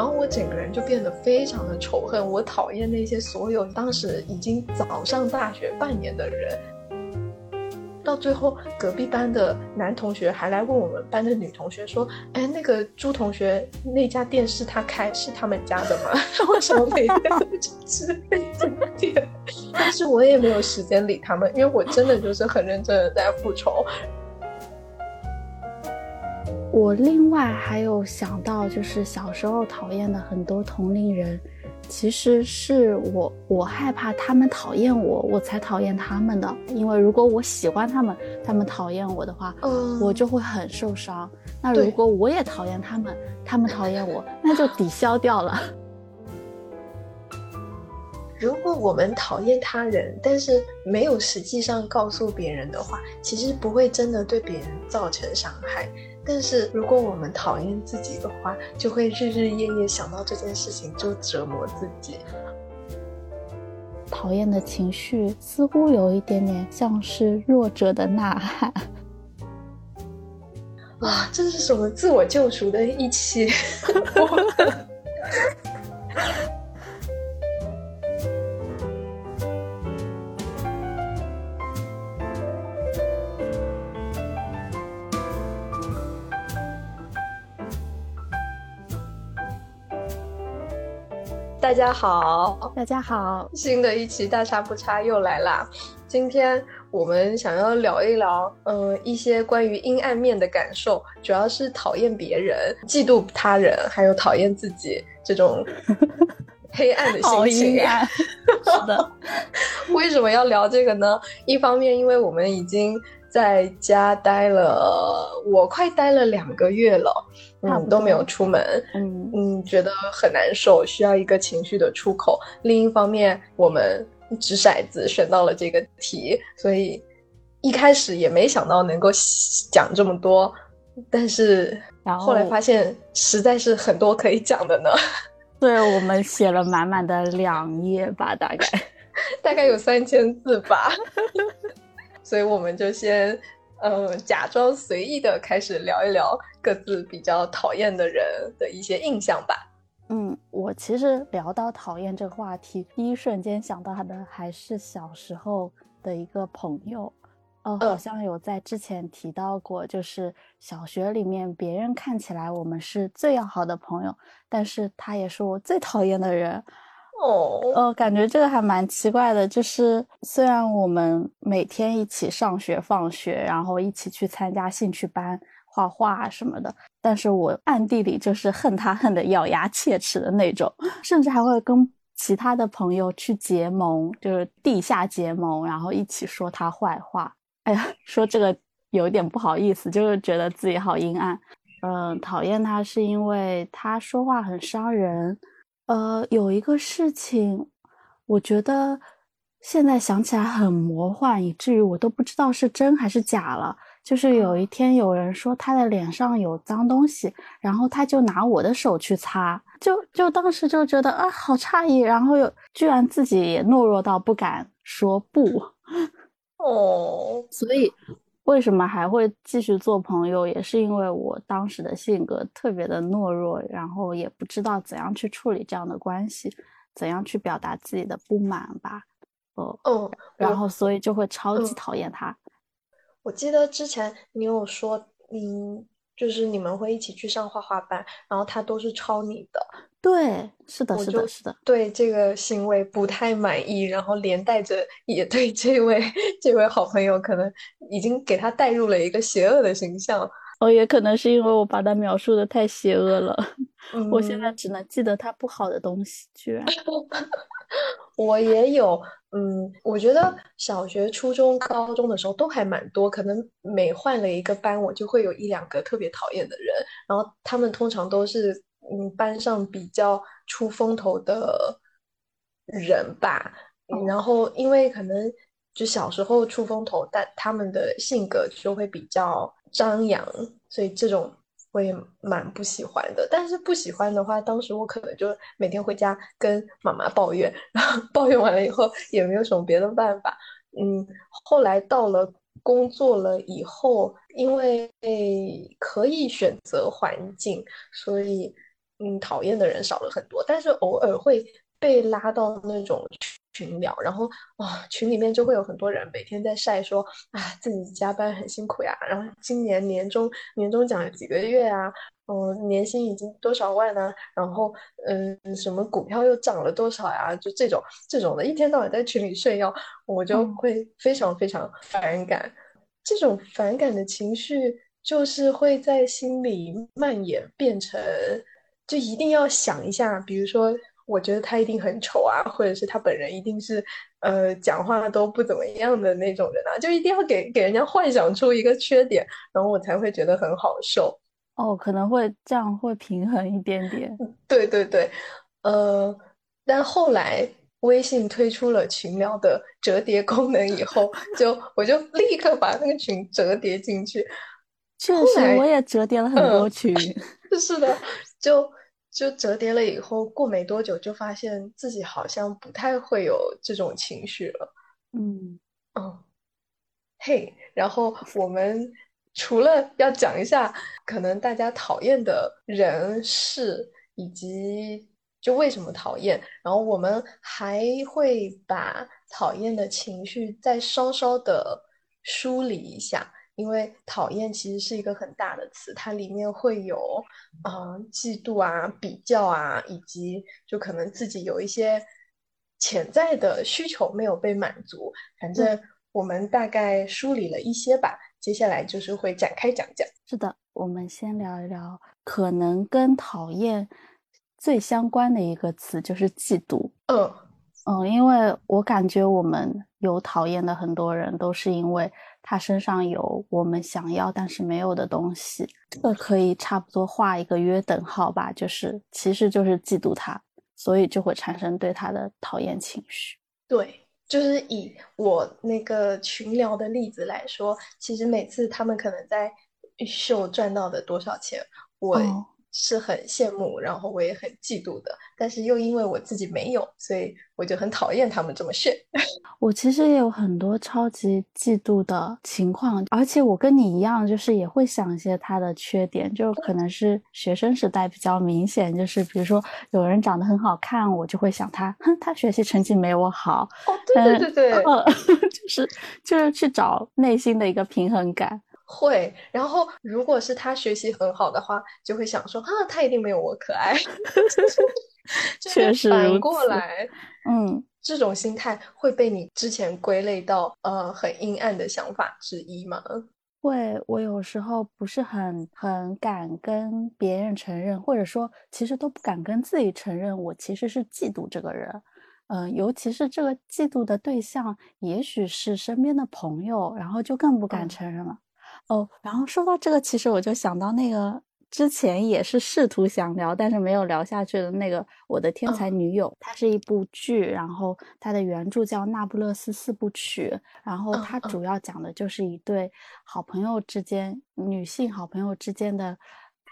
然后我整个人就变得非常的仇恨，我讨厌那些所有当时已经早上大学半年的人。到最后，隔壁班的男同学还来问我们班的女同学说：“哎，那个朱同学那家店是他开，是他们家的吗？为什么每天都去吃那家店？”但是我也没有时间理他们，因为我真的就是很认真的在复仇。我另外还有想到，就是小时候讨厌的很多同龄人。其实是我，我害怕他们讨厌我，我才讨厌他们的。因为如果我喜欢他们，他们讨厌我的话，我就会很受伤。那如果我也讨厌他们，他们讨厌我，那就抵消掉了。如果我们讨厌他人，但是没有实际上告诉别人的话，其实不会真的对别人造成伤害。但是如果我们讨厌自己的话，就会日日夜夜想到这件事情，就折磨自己。讨厌的情绪似乎有一点点像是弱者的呐喊。哇，这是什么自我救赎的一期？大家好，大家好，新的一期大差不差又来啦。今天我们想要聊一聊，嗯，一些关于阴暗面的感受，主要是讨厌别人、嫉妒他人，还有讨厌自己这种 黑暗的心情。是的，为什么要聊这个呢？一方面，因为我们已经。在家待了，我快待了两个月了，嗯，都没有出门，嗯嗯，觉得很难受，需要一个情绪的出口。另一方面，我们掷骰子选到了这个题，所以一开始也没想到能够讲这么多，但是后来发现实在是很多可以讲的呢。对我们写了满满的两页吧，大概 大概有三千字吧。所以我们就先，呃，假装随意的开始聊一聊各自比较讨厌的人的一些印象吧。嗯，我其实聊到讨厌这个话题，第一瞬间想到的还是小时候的一个朋友，呃，好像有在之前提到过，就是小学里面别人看起来我们是最要好的朋友，但是他也是我最讨厌的人。哦，呃，感觉这个还蛮奇怪的，就是虽然我们每天一起上学放学，然后一起去参加兴趣班、画画什么的，但是我暗地里就是恨他恨得咬牙切齿的那种，甚至还会跟其他的朋友去结盟，就是地下结盟，然后一起说他坏话。哎呀，说这个有点不好意思，就是觉得自己好阴暗。嗯，讨厌他是因为他说话很伤人。呃，有一个事情，我觉得现在想起来很魔幻，以至于我都不知道是真还是假了。就是有一天有人说他的脸上有脏东西，然后他就拿我的手去擦，就就当时就觉得啊，好诧异，然后又居然自己也懦弱到不敢说不。哦，所以。为什么还会继续做朋友？也是因为我当时的性格特别的懦弱，然后也不知道怎样去处理这样的关系，怎样去表达自己的不满吧。哦哦，然后所以就会超级讨厌他。我记得之前你有说，你就是你们会一起去上画画班，然后他都是抄你的。对，是的，是的，是的，对这个行为不太满意，然后连带着也对这位这位好朋友可能已经给他带入了一个邪恶的形象。哦，也可能是因为我把他描述的太邪恶了，我现在只能记得他不好的东西。居然，我也有，嗯，我觉得小学、初中、高中的时候都还蛮多，可能每换了一个班，我就会有一两个特别讨厌的人，然后他们通常都是。嗯，班上比较出风头的人吧，然后因为可能就小时候出风头，但他们的性格就会比较张扬，所以这种我也蛮不喜欢的。但是不喜欢的话，当时我可能就每天回家跟妈妈抱怨，然后抱怨完了以后也没有什么别的办法。嗯，后来到了工作了以后，因为可以选择环境，所以。嗯讨厌的人少了很多，但是偶尔会被拉到那种群聊，然后啊群里面就会有很多人每天在晒说啊自己加班很辛苦呀，然后今年年终年终奖几个月啊。嗯，年薪已经多少万呢？然后，嗯，什么股票又涨了多少呀？就这种这种的，一天到晚在群里炫耀，我就会非常非常反感。这种反感的情绪，就是会在心里蔓延，变成就一定要想一下，比如说，我觉得他一定很丑啊，或者是他本人一定是呃讲话都不怎么样的那种人啊，就一定要给给人家幻想出一个缺点，然后我才会觉得很好受。哦，可能会这样会平衡一点点。对对对，呃，但后来微信推出了群聊的折叠功能以后，就我就立刻把那个群折叠进去。确实，我也折叠了很多群。是的，就就折叠了以后，过没多久就发现自己好像不太会有这种情绪了。嗯嗯，嘿，然后我们。除了要讲一下可能大家讨厌的人事，以及就为什么讨厌，然后我们还会把讨厌的情绪再稍稍的梳理一下，因为讨厌其实是一个很大的词，它里面会有啊嫉妒啊、比较啊，以及就可能自己有一些潜在的需求没有被满足，反正我们大概梳理了一些吧。接下来就是会展开讲讲。是的，我们先聊一聊可能跟讨厌最相关的一个词，就是嫉妒。嗯嗯，因为我感觉我们有讨厌的很多人，都是因为他身上有我们想要但是没有的东西。这个可以差不多画一个约等号吧，就是其实就是嫉妒他，所以就会产生对他的讨厌情绪。对。就是以我那个群聊的例子来说，其实每次他们可能在秀赚到的多少钱，我。是很羡慕，然后我也很嫉妒的，但是又因为我自己没有，所以我就很讨厌他们这么炫。我其实也有很多超级嫉妒的情况，而且我跟你一样，就是也会想一些他的缺点，就可能是学生时代比较明显，就是比如说有人长得很好看，我就会想他，哼，他学习成绩没我好。哦，对对对对，就是就是去找内心的一个平衡感。会，然后如果是他学习很好的话，就会想说啊，他一定没有我可爱。确实反过来，嗯，这种心态会被你之前归类到呃很阴暗的想法之一吗？会，我有时候不是很很敢跟别人承认，或者说其实都不敢跟自己承认，我其实是嫉妒这个人。嗯，尤其是这个嫉妒的对象，也许是身边的朋友，然后就更不敢承认了。哦，然后说到这个，其实我就想到那个之前也是试图想聊，但是没有聊下去的那个《我的天才女友》，它是一部剧，然后它的原著叫《那不勒斯四部曲》，然后它主要讲的就是一对好朋友之间，女性好朋友之间的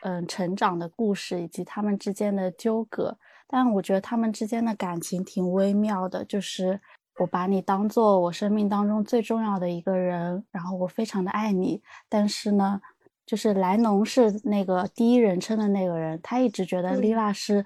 嗯成长的故事，以及他们之间的纠葛。但我觉得他们之间的感情挺微妙的，就是。我把你当做我生命当中最重要的一个人，然后我非常的爱你。但是呢，就是莱农是那个第一人称的那个人，他一直觉得丽娜是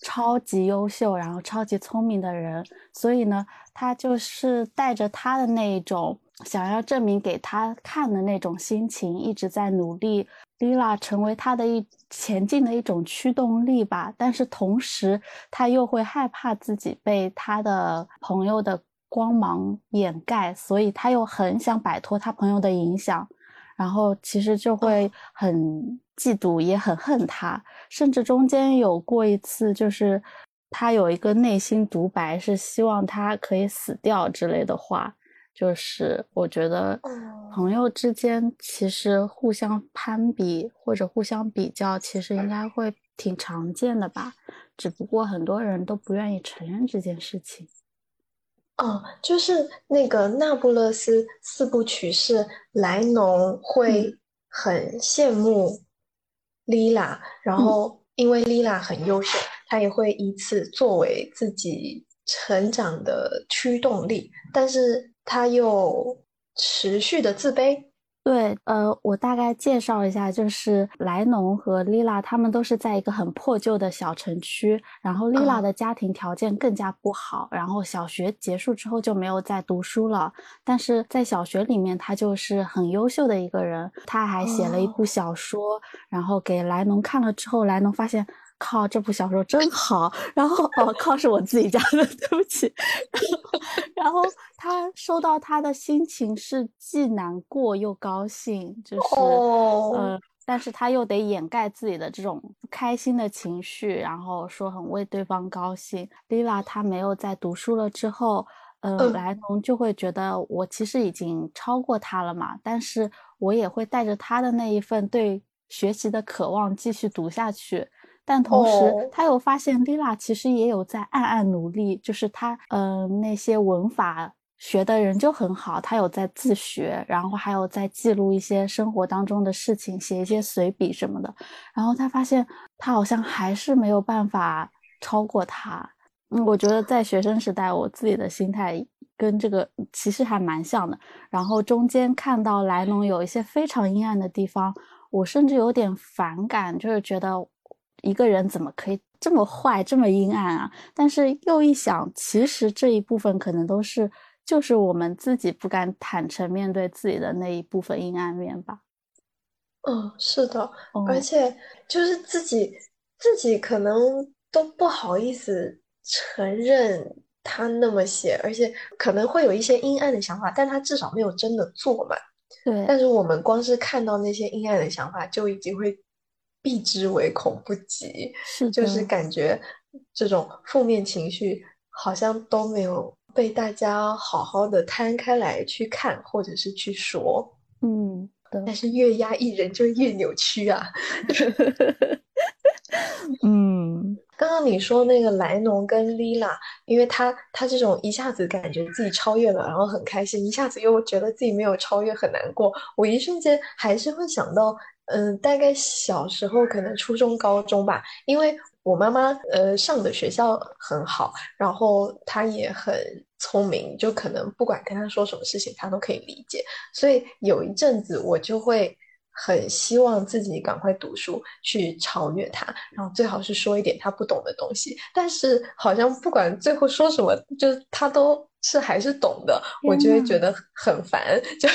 超级优秀，然后超级聪明的人，所以呢，他就是带着他的那一种想要证明给他看的那种心情，一直在努力。莉拉成为他的一前进的一种驱动力吧，但是同时他又会害怕自己被他的朋友的光芒掩盖，所以他又很想摆脱他朋友的影响，然后其实就会很嫉妒，也很恨他，甚至中间有过一次，就是他有一个内心独白，是希望他可以死掉之类的话。就是我觉得朋友之间其实互相攀比或者互相比较，其实应该会挺常见的吧。只不过很多人都不愿意承认这件事情。哦，就是那个那不勒斯四部曲是莱农会很羡慕莉拉，然后因为莉拉很优秀，他也会以此作为自己成长的驱动力，但是。他又持续的自卑，对，呃，我大概介绍一下，就是莱农和莉拉他们都是在一个很破旧的小城区，然后莉拉的家庭条件更加不好，然后小学结束之后就没有再读书了，但是在小学里面他就是很优秀的一个人，他还写了一部小说，然后给莱农看了之后，莱农发现。靠，这部小说真好。然后哦，靠，是我自己家的，对不起。然后他收到他的心情是既难过又高兴，就是呃，但是他又得掩盖自己的这种不开心的情绪，然后说很为对方高兴。莉拉她没有在读书了之后，呃，莱农就会觉得我其实已经超过他了嘛，但是我也会带着他的那一份对学习的渴望继续读下去。但同时，他又发现莉拉其实也有在暗暗努力，就是他，嗯，那些文法学的人就很好，他有在自学，然后还有在记录一些生活当中的事情，写一些随笔什么的。然后他发现，他好像还是没有办法超过他。嗯，我觉得在学生时代，我自己的心态跟这个其实还蛮像的。然后中间看到莱农有一些非常阴暗的地方，我甚至有点反感，就是觉得。一个人怎么可以这么坏、这么阴暗啊？但是又一想，其实这一部分可能都是就是我们自己不敢坦诚面对自己的那一部分阴暗面吧。嗯，是的，而且就是自己自己可能都不好意思承认他那么写，而且可能会有一些阴暗的想法，但他至少没有真的做嘛。对。但是我们光是看到那些阴暗的想法，就已经会。避之唯恐不及，是就是感觉这种负面情绪好像都没有被大家好好的摊开来去看，或者是去说。嗯，但是越压抑人就越扭曲啊。嗯，刚刚你说那个莱农跟莉拉，因为他他这种一下子感觉自己超越了，然后很开心，一下子又觉得自己没有超越，很难过。我一瞬间还是会想到。嗯，大概小时候可能初中、高中吧，因为我妈妈呃上的学校很好，然后她也很聪明，就可能不管跟他说什么事情，他都可以理解。所以有一阵子我就会很希望自己赶快读书去超越他，然后最好是说一点他不懂的东西。但是好像不管最后说什么，就他都是还是懂的，我就会觉得很烦，就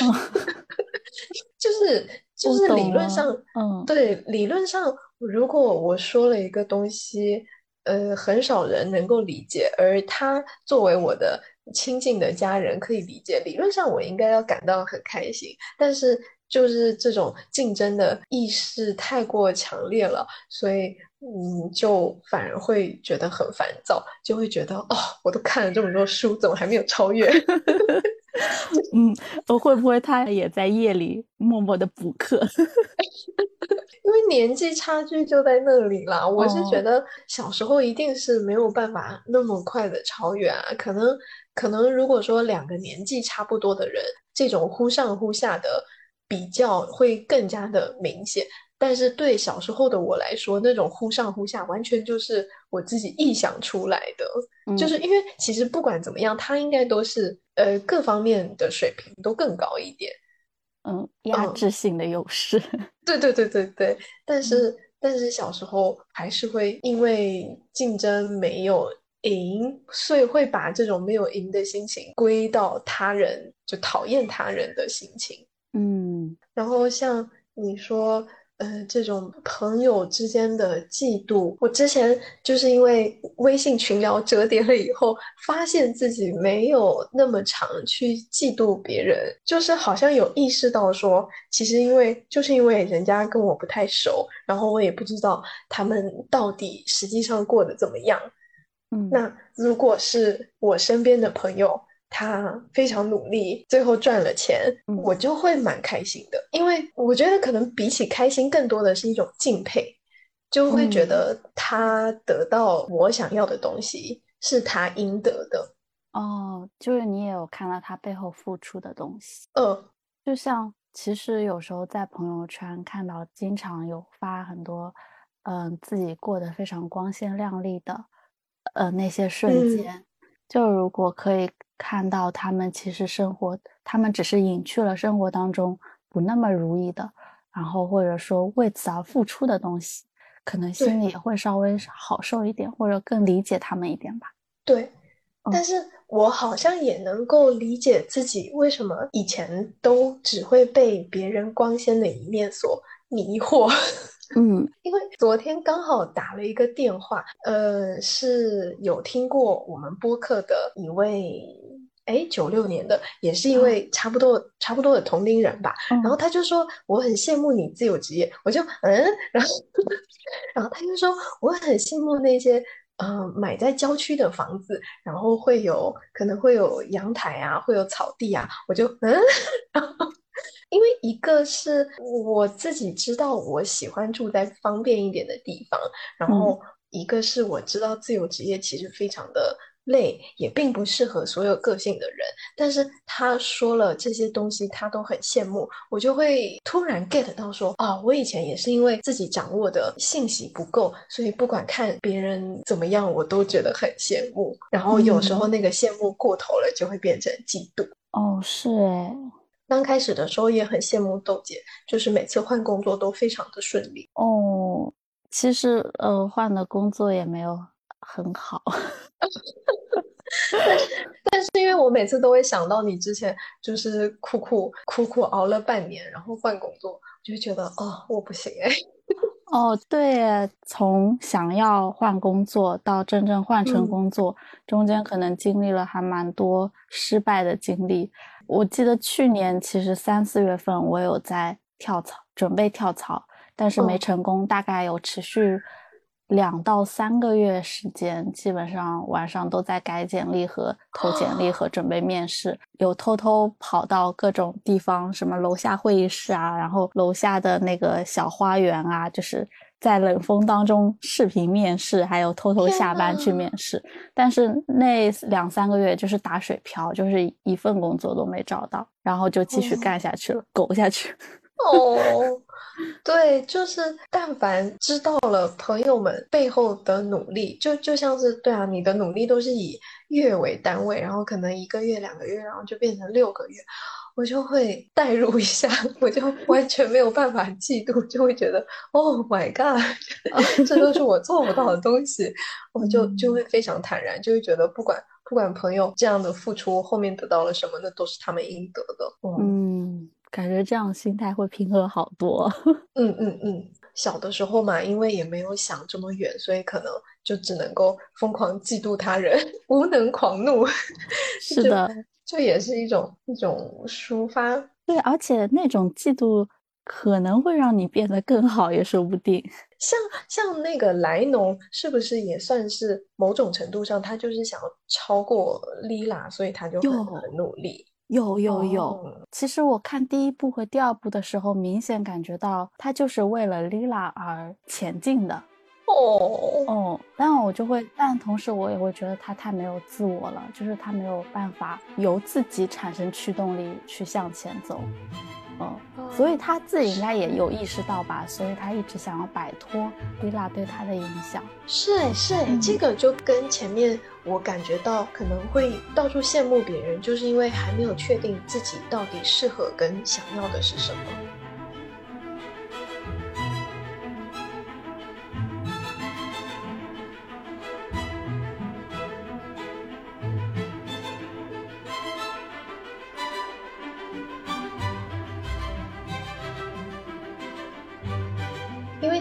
就是。就是理论上，嗯，对，理论上，如果我说了一个东西，呃，很少人能够理解，而他作为我的亲近的家人可以理解，理论上我应该要感到很开心。但是就是这种竞争的意识太过强烈了，所以，嗯，就反而会觉得很烦躁，就会觉得，哦，我都看了这么多书，怎么还没有超越？嗯，会不会他也在夜里默默的补课？因为年纪差距就在那里啦。我是觉得小时候一定是没有办法那么快的超越啊。可能可能如果说两个年纪差不多的人，这种忽上忽下的比较会更加的明显。但是对小时候的我来说，那种忽上忽下，完全就是我自己臆想出来的。就是因为其实不管怎么样，他应该都是呃各方面的水平都更高一点。嗯，压制性的优势。对对对对对。但是但是小时候还是会因为竞争没有赢，所以会把这种没有赢的心情归到他人，就讨厌他人的心情。嗯，然后像你说。呃，这种朋友之间的嫉妒，我之前就是因为微信群聊折叠了以后，发现自己没有那么常去嫉妒别人，就是好像有意识到说，其实因为就是因为人家跟我不太熟，然后我也不知道他们到底实际上过得怎么样。嗯，那如果是我身边的朋友。他非常努力，最后赚了钱，我就会蛮开心的。因为我觉得可能比起开心，更多的是一种敬佩，就会觉得他得到我想要的东西是他应得的。哦，就是你也有看到他背后付出的东西。嗯，就像其实有时候在朋友圈看到，经常有发很多，嗯，自己过得非常光鲜亮丽的，呃，那些瞬间。就如果可以看到他们其实生活，他们只是隐去了生活当中不那么如意的，然后或者说为此而付出的东西，可能心里也会稍微好受一点，或者更理解他们一点吧。对，但是我好像也能够理解自己为什么以前都只会被别人光鲜的一面所迷惑。嗯，因为昨天刚好打了一个电话，呃，是有听过我们播客的一位，哎，九六年的，也是一位差不多差不多的同龄人吧。然后他就说我很羡慕你自由职业，我就嗯，然后 然后他就说我很羡慕那些。呃，买在郊区的房子，然后会有可能会有阳台啊，会有草地啊，我就嗯，因为一个是我自己知道我喜欢住在方便一点的地方，然后一个是我知道自由职业其实非常的。累也并不适合所有个性的人，但是他说了这些东西，他都很羡慕，我就会突然 get 到说，啊，我以前也是因为自己掌握的信息不够，所以不管看别人怎么样，我都觉得很羡慕，然后有时候那个羡慕过头了，就会变成嫉妒。哦，是诶，刚开始的时候也很羡慕豆姐，就是每次换工作都非常的顺利。哦，其实呃，换的工作也没有。很好，但是但是因为我每次都会想到你之前就是苦苦苦苦熬了半年，然后换工作，就觉得哦我不行哎。哦对，从想要换工作到真正换成工作，中间可能经历了还蛮多失败的经历。我记得去年其实三四月份我有在跳槽，准备跳槽，但是没成功，大概有持续。两到三个月时间，基本上晚上都在改简历和投简历和准备面试，有偷偷跑到各种地方，什么楼下会议室啊，然后楼下的那个小花园啊，就是在冷风当中视频面试，还有偷偷下班去面试。但是那两三个月就是打水漂，就是一份工作都没找到，然后就继续干下去了，苟下去。哦。对，就是但凡知道了朋友们背后的努力，就就像是对啊，你的努力都是以月为单位，然后可能一个月、两个月，然后就变成六个月，我就会代入一下，我就完全没有办法嫉妒，就会觉得 Oh my God，这都是我做不到的东西，我就就会非常坦然，就会觉得不管不管朋友这样的付出后面得到了什么，那都是他们应得的。嗯。感觉这样心态会平和好多。嗯嗯嗯，小的时候嘛，因为也没有想这么远，所以可能就只能够疯狂嫉妒他人，无能狂怒。是的，这也是一种一种抒发。对，而且那种嫉妒可能会让你变得更好，也说不定。像像那个莱农，是不是也算是某种程度上，他就是想要超过莉拉，所以他就很很努力。有有有，其实我看第一部和第二部的时候，明显感觉到他就是为了 Lila 而前进的。哦哦，但我就会，但同时我也会觉得他太没有自我了，就是他没有办法由自己产生驱动力去向前走。嗯，所以他自己应该也有意识到吧，所以他一直想要摆脱 Lila 对他的影响。是哎是哎，这个就跟前面我感觉到可能会到处羡慕别人，就是因为还没有确定自己到底适合跟想要的是什么。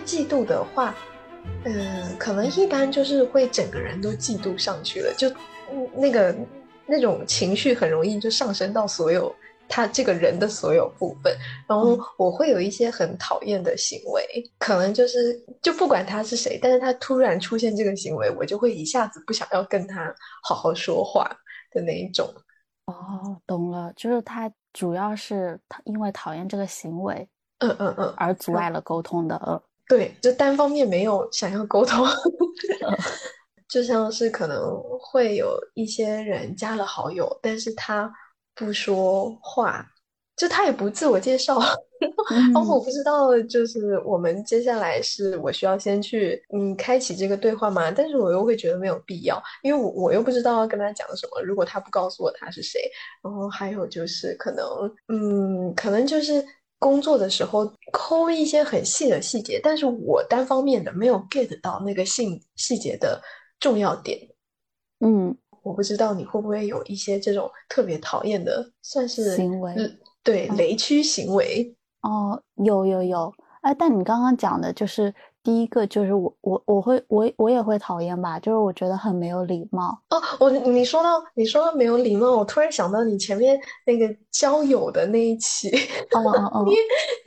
嫉妒的话，嗯，可能一般就是会整个人都嫉妒上去了，就那个那种情绪很容易就上升到所有他这个人的所有部分，然后我会有一些很讨厌的行为，可能就是就不管他是谁，但是他突然出现这个行为，我就会一下子不想要跟他好好说话的那一种。哦，懂了，就是他主要是他因为讨厌这个行为，嗯嗯嗯，而阻碍了沟通的，嗯。对，就单方面没有想要沟通，就像是可能会有一些人加了好友，但是他不说话，就他也不自我介绍。哦，我不知道，就是我们接下来是我需要先去嗯开启这个对话吗？但是我又会觉得没有必要，因为我我又不知道要跟他讲什么。如果他不告诉我他是谁，然后还有就是可能嗯，可能就是。工作的时候抠一些很细的细节，但是我单方面的没有 get 到那个细细节的重要点。嗯，我不知道你会不会有一些这种特别讨厌的，算是行为嗯对雷区行为。哦，有有有，哎，但你刚刚讲的就是第一个，就是我我我会我我也会讨厌吧，就是我觉得很没有礼貌。哦，我你说到你说到没有礼貌，我突然想到你前面那个交友的那一期，哦哦哦，你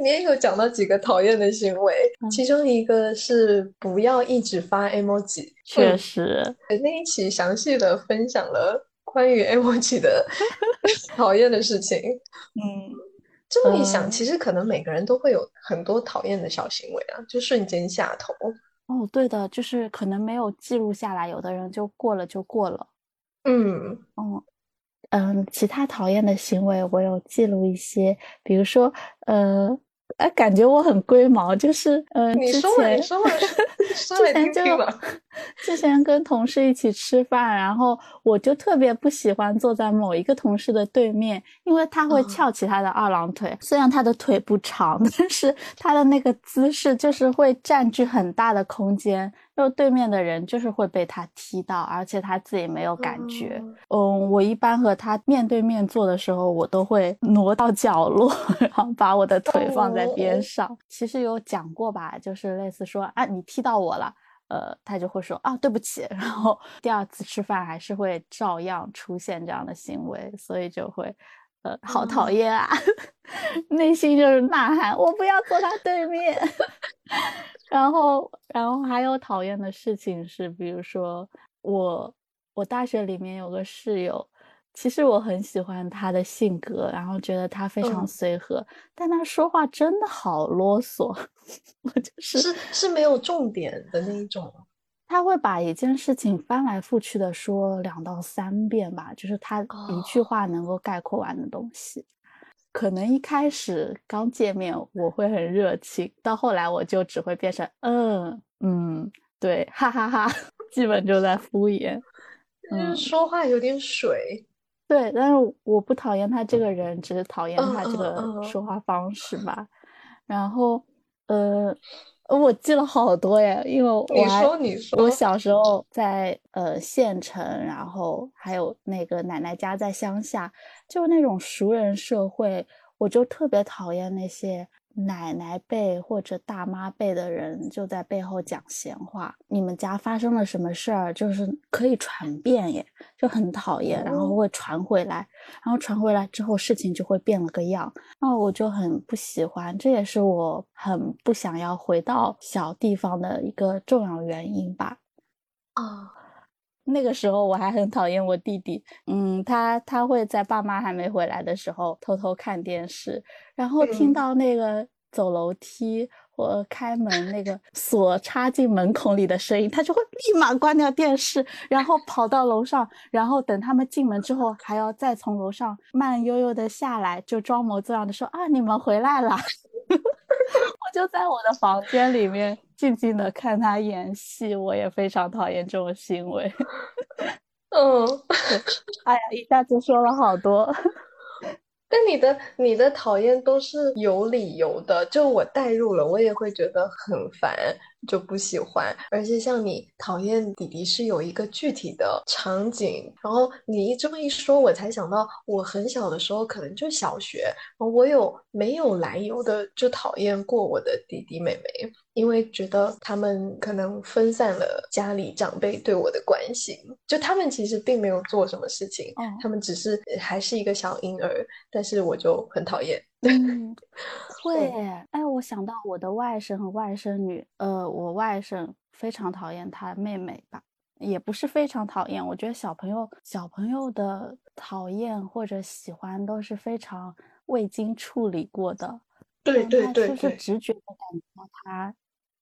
你也有讲到几个讨厌的行为，其中一个是不要一直发 emoji，确实，那一期详细的分享了关于 emoji 的 讨厌的事情。嗯。这么一想，其实可能每个人都会有很多讨厌的小行为啊，就瞬间下头。哦，对的，就是可能没有记录下来，有的人就过了就过了。嗯哦嗯，其他讨厌的行为我有记录一些，比如说呃。哎，感觉我很龟毛，就是嗯，之前之前就 之前跟同事一起吃饭，然后我就特别不喜欢坐在某一个同事的对面，因为他会翘起他的二郎腿，虽然他的腿不长，但是他的那个姿势就是会占据很大的空间。就对面的人就是会被他踢到，而且他自己没有感觉。嗯，我一般和他面对面坐的时候，我都会挪到角落，然后把我的腿放在边上。其实有讲过吧，就是类似说啊，你踢到我了，呃，他就会说啊，对不起。然后第二次吃饭还是会照样出现这样的行为，所以就会，呃，好讨厌啊，内心就是呐喊，我不要坐他对面。然后，然后还有讨厌的事情是，比如说我，我大学里面有个室友，其实我很喜欢他的性格，然后觉得他非常随和，但他说话真的好啰嗦，我就是是是没有重点的那一种，他会把一件事情翻来覆去的说两到三遍吧，就是他一句话能够概括完的东西。可能一开始刚见面我会很热情，到后来我就只会变成嗯嗯对哈哈哈，基本就在敷衍，嗯，说话有点水，对，但是我不讨厌他这个人，只是讨厌他这个说话方式吧。然后呃。我记了好多耶，因为我还我小时候在呃县城，然后还有那个奶奶家在乡下，就那种熟人社会，我就特别讨厌那些。奶奶辈或者大妈辈的人就在背后讲闲话，你们家发生了什么事儿，就是可以传遍耶，就很讨厌，然后会传回来，然后传回来之后事情就会变了个样，那我就很不喜欢，这也是我很不想要回到小地方的一个重要原因吧。啊，那个时候我还很讨厌我弟弟，嗯，他他会在爸妈还没回来的时候偷偷看电视。然后听到那个走楼梯或开门那个锁插进门孔里的声音，他就会立马关掉电视，然后跑到楼上，然后等他们进门之后，还要再从楼上慢悠悠的下来，就装模作样的说：“啊，你们回来了。” 我就在我的房间里面静静的看他演戏，我也非常讨厌这种行为。嗯，哎呀，一下子说了好多。但你的你的讨厌都是有理由的，就我代入了，我也会觉得很烦，就不喜欢。而且像你讨厌弟弟是有一个具体的场景，然后你一这么一说，我才想到我很小的时候，可能就小学，我有没有来由的就讨厌过我的弟弟妹妹。因为觉得他们可能分散了家里长辈对我的关心，就他们其实并没有做什么事情，他们只是还是一个小婴儿，但是我就很讨厌。嗯，会，哎，我想到我的外甥和外甥女，呃，我外甥非常讨厌他妹妹吧，也不是非常讨厌，我觉得小朋友小朋友的讨厌或者喜欢都是非常未经处理过的，对对对，就是直觉的感觉他。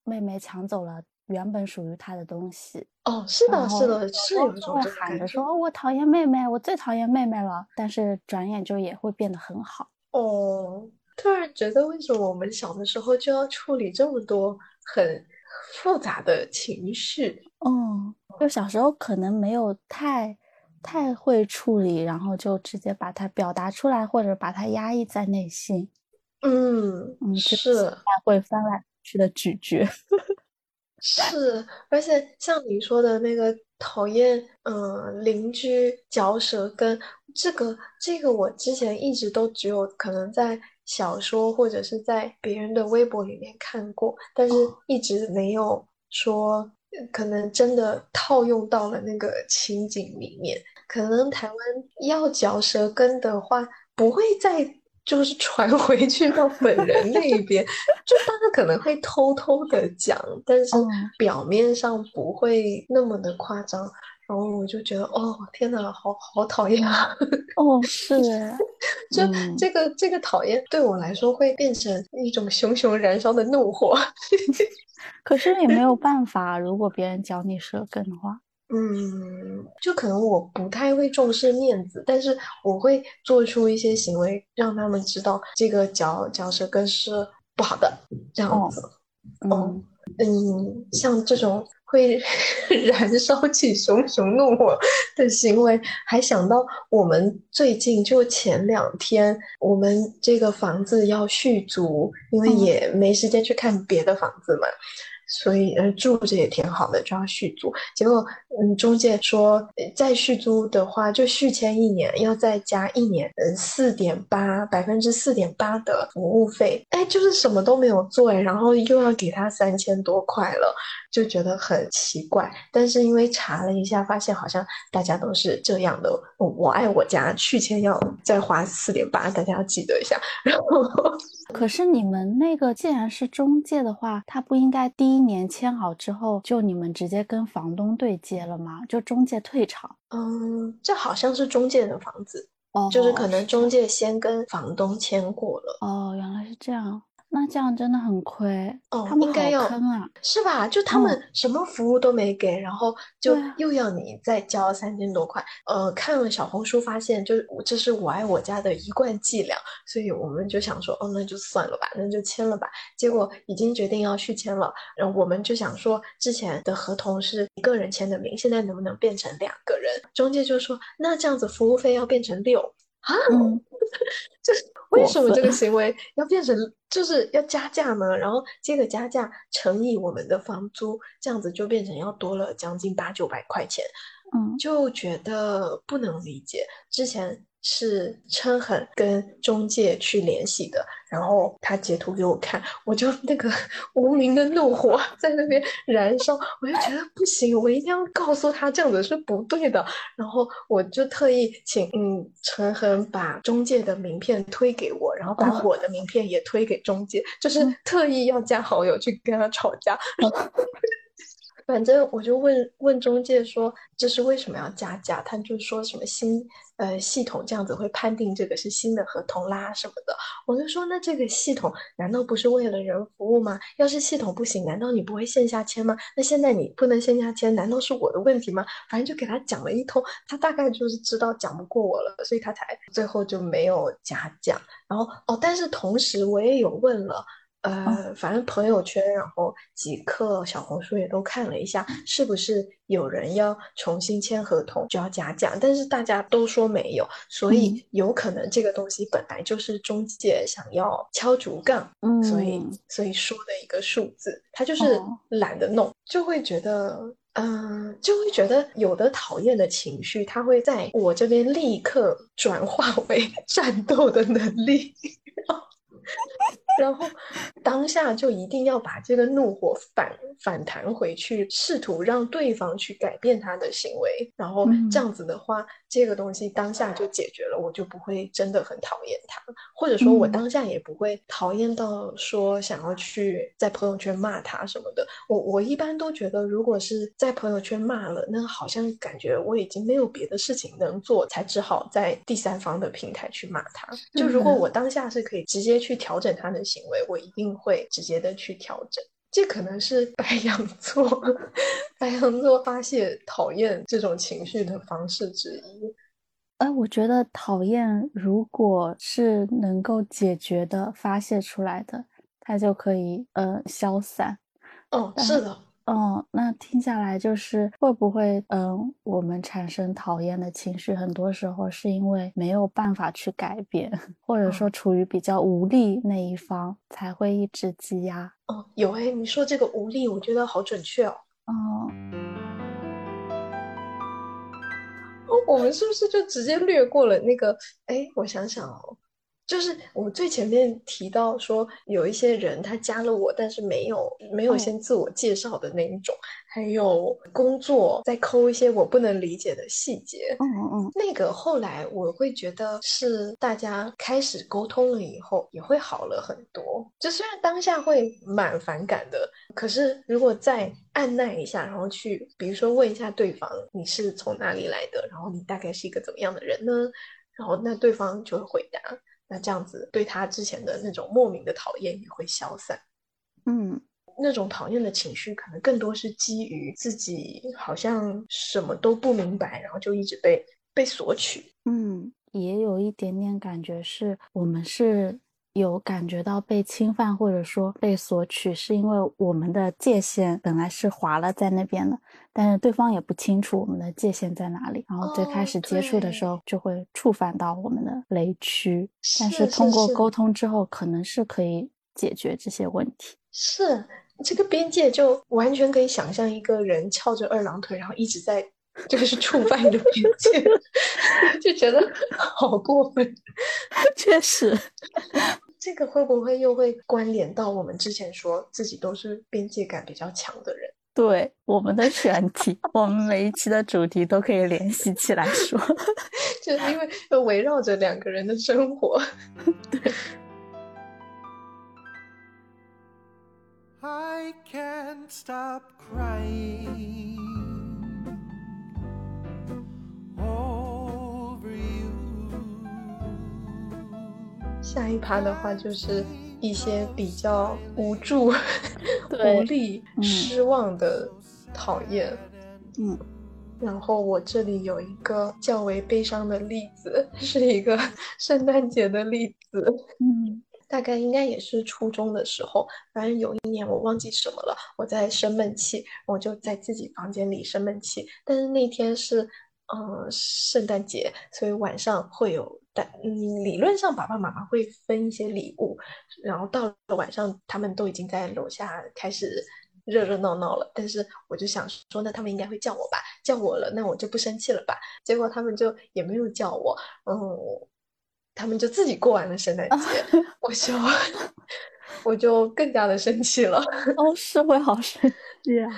妹妹抢走了原本属于他的东西。哦，是的，是的，是有种喊着说：“我讨厌妹妹，我最讨厌妹妹了。”但是转眼就也会变得很好。哦，突然觉得为什么我们小的时候就要处理这么多很复杂的情绪？嗯，就小时候可能没有太太会处理，然后就直接把它表达出来，或者把它压抑在内心。嗯，嗯，是会翻来覆去的咀嚼。是，而且像你说的那个讨厌，嗯，邻居嚼舌根，这个这个我之前一直都只有可能在小说或者是在别人的微博里面看过，但是一直没有说可能真的套用到了那个情景里面。可能台湾要嚼舌根的话，不会再。就是传 回去到本人那边，就大家可能会偷偷的讲，但是表面上不会那么的夸张。然后我就觉得，哦，天哪，好好讨厌啊！哦，是，就这个这个讨厌对我来说会变成一种熊熊燃烧的怒火。可是也没有办法，如果别人嚼你舌根的话。嗯，就可能我不太会重视面子，但是我会做出一些行为，让他们知道这个嚼嚼舌根是不好的，这样子。嗯嗯，像这种会 燃烧起熊熊怒火的行为，还想到我们最近就前两天，我们这个房子要续租，因为也没时间去看别的房子嘛。所以，嗯，住着也挺好的，就要续租。结果，嗯，中介说再续租的话，就续签一年，要再加一年，嗯，四点八百分之四点八的服务费。哎，就是什么都没有做，哎，然后又要给他三千多块了，就觉得很奇怪。但是因为查了一下，发现好像大家都是这样的。我爱我家续签要再花四点八，大家要记得一下。然后。可是你们那个既然是中介的话，他不应该第一年签好之后就你们直接跟房东对接了吗？就中介退场？嗯，这好像是中介的房子，哦，就是可能中介先跟房东签过了。哦，原来是这样。那这样真的很亏哦，他们应该要坑啊，是吧？就他们什么服务都没给，然后就又要你再交三千多块。呃，看了小红书发现，就是这是我爱我家的一贯伎俩，所以我们就想说，哦，那就算了吧，那就签了吧。结果已经决定要续签了，然后我们就想说，之前的合同是一个人签的名，现在能不能变成两个人？中介就说，那这样子服务费要变成六啊？就是为什么这个行为要变成就是要加价呢？然后这个加价乘以我们的房租，这样子就变成要多了将近八九百块钱，嗯，就觉得不能理解。之前。是琛很跟中介去联系的，然后他截图给我看，我就那个 无名的怒火在那边燃烧，我就觉得不行，我一定要告诉他这样子是不对的。然后我就特意请嗯陈恒把中介的名片推给我，然后把我的名片也推给中介，就是特意要加好友去跟他吵架。反正我就问问中介说这是为什么要加价，他就说什么新呃系统这样子会判定这个是新的合同啦什么的。我就说那这个系统难道不是为了人服务吗？要是系统不行，难道你不会线下签吗？那现在你不能线下签，难道是我的问题吗？反正就给他讲了一通，他大概就是知道讲不过我了，所以他才最后就没有加讲。然后哦，但是同时我也有问了。呃，反正朋友圈，然后几课小红书也都看了一下，是不是有人要重新签合同就要加价？但是大家都说没有，所以有可能这个东西本来就是中介想要敲竹杠，嗯，所以所以说的一个数字，他就是懒得弄，就会觉得，嗯，就会觉得有的讨厌的情绪，他会在我这边立刻转化为 战斗的能力。然 后当下就一定要把这个怒火反反弹回去，试图让对方去改变他的行为。然后这样子的话，这个东西当下就解决了，我就不会真的很讨厌他，或者说我当下也不会讨厌到说想要去在朋友圈骂他什么的。我我一般都觉得，如果是在朋友圈骂了，那好像感觉我已经没有别的事情能做，才只好在第三方的平台去骂他。就如果我当下是可以直接去调整他的。行为我一定会直接的去调整，这可能是白羊座白羊座发泄讨厌这种情绪的方式之一。哎，我觉得讨厌如果是能够解决的发泄出来的，它就可以呃消散。哦，是的，嗯，那听下来就是会不会，嗯，我们产生讨厌的情绪，很多时候是因为没有办法去改变，或者说处于比较无力那一方才会一直积压。哦，有哎，你说这个无力，我觉得好准确哦。哦，我们是不是就直接略过了那个？哎，我想想哦。就是我们最前面提到说，有一些人他加了我，但是没有没有先自我介绍的那一种，还有工作在抠一些我不能理解的细节。嗯嗯嗯，那个后来我会觉得是大家开始沟通了以后也会好了很多。就虽然当下会蛮反感的，可是如果再按耐一下，然后去比如说问一下对方你是从哪里来的，然后你大概是一个怎么样的人呢？然后那对方就会回答。那这样子对他之前的那种莫名的讨厌也会消散，嗯，那种讨厌的情绪可能更多是基于自己好像什么都不明白，然后就一直被被索取，嗯，也有一点点感觉是我们是。有感觉到被侵犯或者说被索取，是因为我们的界限本来是划了在那边的，但是对方也不清楚我们的界限在哪里，然后最开始接触的时候就会触犯到我们的雷区。但是通过沟通之后，可能是可以解决这些问题。是这个边界就完全可以想象一个人翘着二郎腿，然后一直在这个是触犯你的边界，就觉得好过分。确实。这个会不会又会关联到我们之前说自己都是边界感比较强的人？对，我们的选题，我们每一期的主题都可以联系起来说，就是因为围绕着两个人的生活。对。下一趴的话就是一些比较无助、无力、失望的讨厌。嗯，然后我这里有一个较为悲伤的例子，是一个 圣诞节的例子。嗯，大概应该也是初中的时候，反正有一年我忘记什么了，我在生闷气，我就在自己房间里生闷气。但是那天是。嗯，圣诞节，所以晚上会有但嗯，理论上爸爸妈妈会分一些礼物，然后到了晚上，他们都已经在楼下开始热热闹闹了。但是我就想说，那他们应该会叫我吧？叫我了，那我就不生气了吧？结果他们就也没有叫我，嗯，他们就自己过完了圣诞节，我就 我就更加的生气了。哦，是会好生 气啊。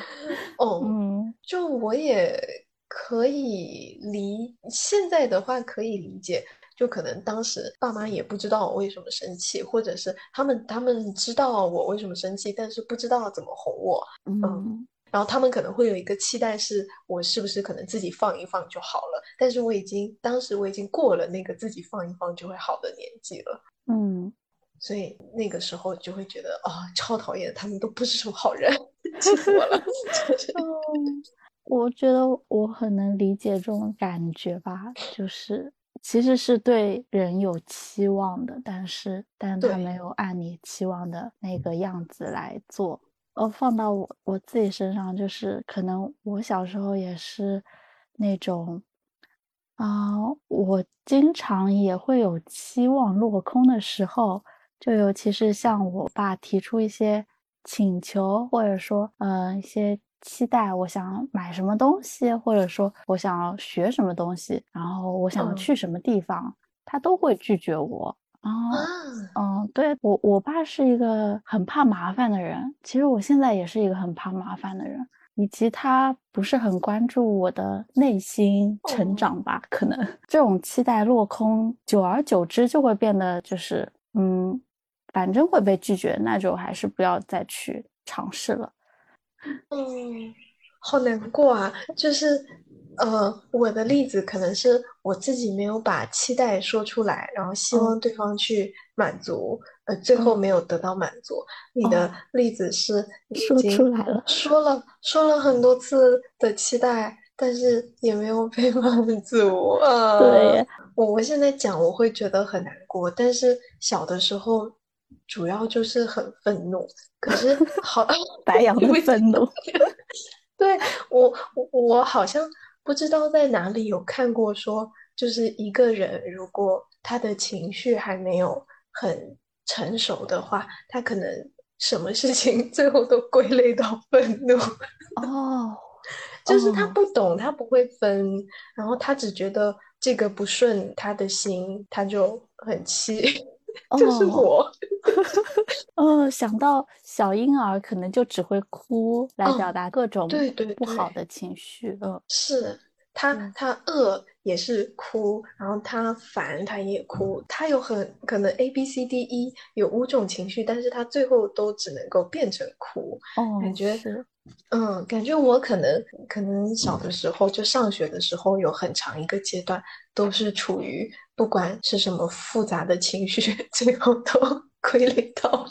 哦，嗯，就我也。可以理，现在的话可以理解，就可能当时爸妈也不知道我为什么生气，或者是他们他们知道我为什么生气，但是不知道怎么哄我，嗯，然后他们可能会有一个期待，是我是不是可能自己放一放就好了，但是我已经当时我已经过了那个自己放一放就会好的年纪了，嗯，所以那个时候就会觉得啊，超讨厌，他们都不是什么好人，气死我了。我觉得我很能理解这种感觉吧，就是其实是对人有期望的，但是但他没有按你期望的那个样子来做。呃，放到我我自己身上，就是可能我小时候也是那种，啊，我经常也会有期望落空的时候，就尤其是像我爸提出一些请求，或者说呃一些。期待我想买什么东西，或者说我想要学什么东西，然后我想要去什么地方，他都会拒绝我。啊，嗯，对我，我爸是一个很怕麻烦的人。其实我现在也是一个很怕麻烦的人，以及他不是很关注我的内心成长吧？可能这种期待落空，久而久之就会变得就是，嗯，反正会被拒绝，那就还是不要再去尝试了。嗯，好难过啊！就是，呃，我的例子可能是我自己没有把期待说出来，然后希望对方去满足，呃，最后没有得到满足。你的例子是说出来了，说了说了很多次的期待，但是也没有被满足。啊，对，我我现在讲我会觉得很难过，但是小的时候主要就是很愤怒，可是 好 白羊的愤怒。对我，我我好像不知道在哪里有看过说，就是一个人如果他的情绪还没有很成熟的话，他可能什么事情最后都归类到愤怒。哦，就是他不懂，他不会分，然后他只觉得这个不顺他的心，他就很气。就是我，哦，想到小婴儿可能就只会哭来表达各种对对不好的情绪，嗯，是他他饿也是哭，然后他烦他也哭，他有很可能 A B C D E 有五种情绪，但是他最后都只能够变成哭，哦，感觉嗯，感觉我可能可能小的时候就上学的时候有很长一个阶段都是处于。不管是什么复杂的情绪，最后都归类到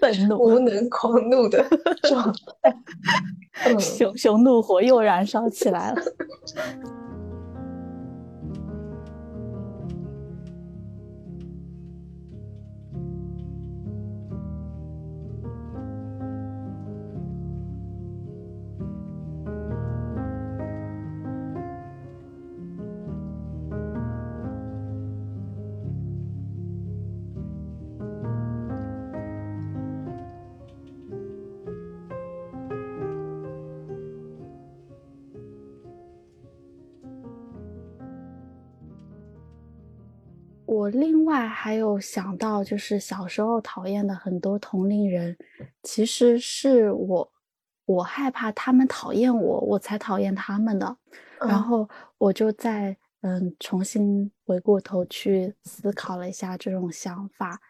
愤怒、无能、狂怒的状态。熊熊怒火又燃烧起来了。我另外还有想到，就是小时候讨厌的很多同龄人，其实是我，我害怕他们讨厌我，我才讨厌他们的。然后我就在嗯重新回过头去思考了一下这种想法，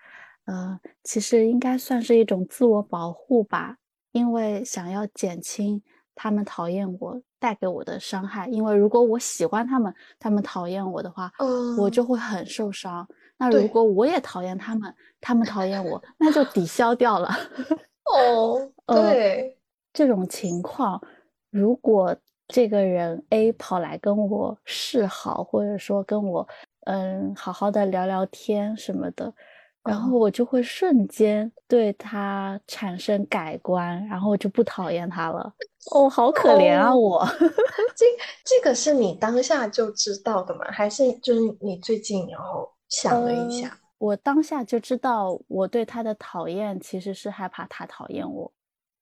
呃，其实应该算是一种自我保护吧，因为想要减轻他们讨厌我。带给我的伤害，因为如果我喜欢他们，他们讨厌我的话，我就会很受伤。那如果我也讨厌他们，他们讨厌我，那就抵消掉了。哦，对，这种情况，如果这个人 A 跑来跟我示好，或者说跟我嗯好好的聊聊天什么的。然后我就会瞬间对他产生改观，然后我就不讨厌他了。哦，好可怜啊！我 这这个是你当下就知道的吗？还是就是你最近然后想了一下？我当下就知道，我对他的讨厌其实是害怕他讨厌我。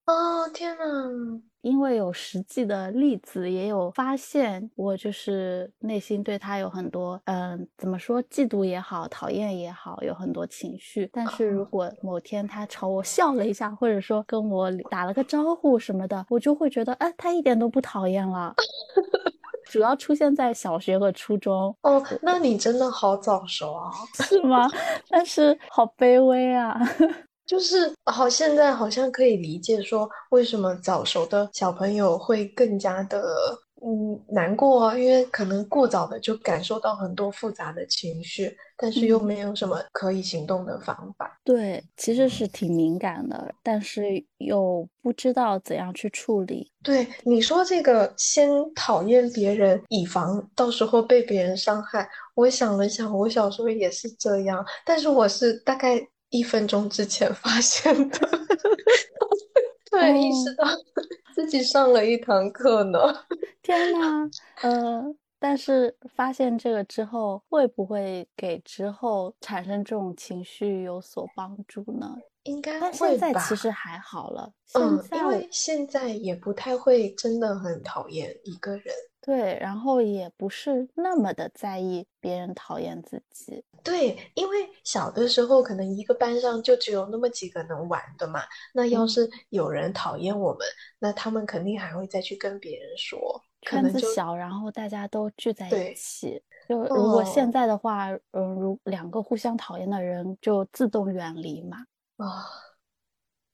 哦，天哪！因为有实际的例子，也有发现，我就是内心对他有很多，嗯，怎么说，嫉妒也好，讨厌也好，有很多情绪。但是如果某天他朝我笑了一下，或者说跟我打了个招呼什么的，我就会觉得，哎，他一点都不讨厌了。主要出现在小学和初中。哦，那你真的好早熟啊？是吗？但是好卑微啊。就是好，现在好像可以理解说，为什么早熟的小朋友会更加的嗯难过啊？因为可能过早的就感受到很多复杂的情绪，但是又没有什么可以行动的方法。对，其实是挺敏感的，但是又不知道怎样去处理。对你说这个，先讨厌别人，以防到时候被别人伤害。我想了想，我小时候也是这样，但是我是大概。一分钟之前发现的，突然意识到自己上了一堂课呢。天呐，呃，但是发现这个之后，会不会给之后产生这种情绪有所帮助呢？应该但现在其实还好了。嗯，因为现在也不太会真的很讨厌一个人。对，然后也不是那么的在意别人讨厌自己。对，因为小的时候可能一个班上就只有那么几个能玩的嘛。那要是有人讨厌我们，那他们肯定还会再去跟别人说。圈子小，然后大家都聚在一起。就如果现在的话，嗯，如两个互相讨厌的人就自动远离嘛。啊，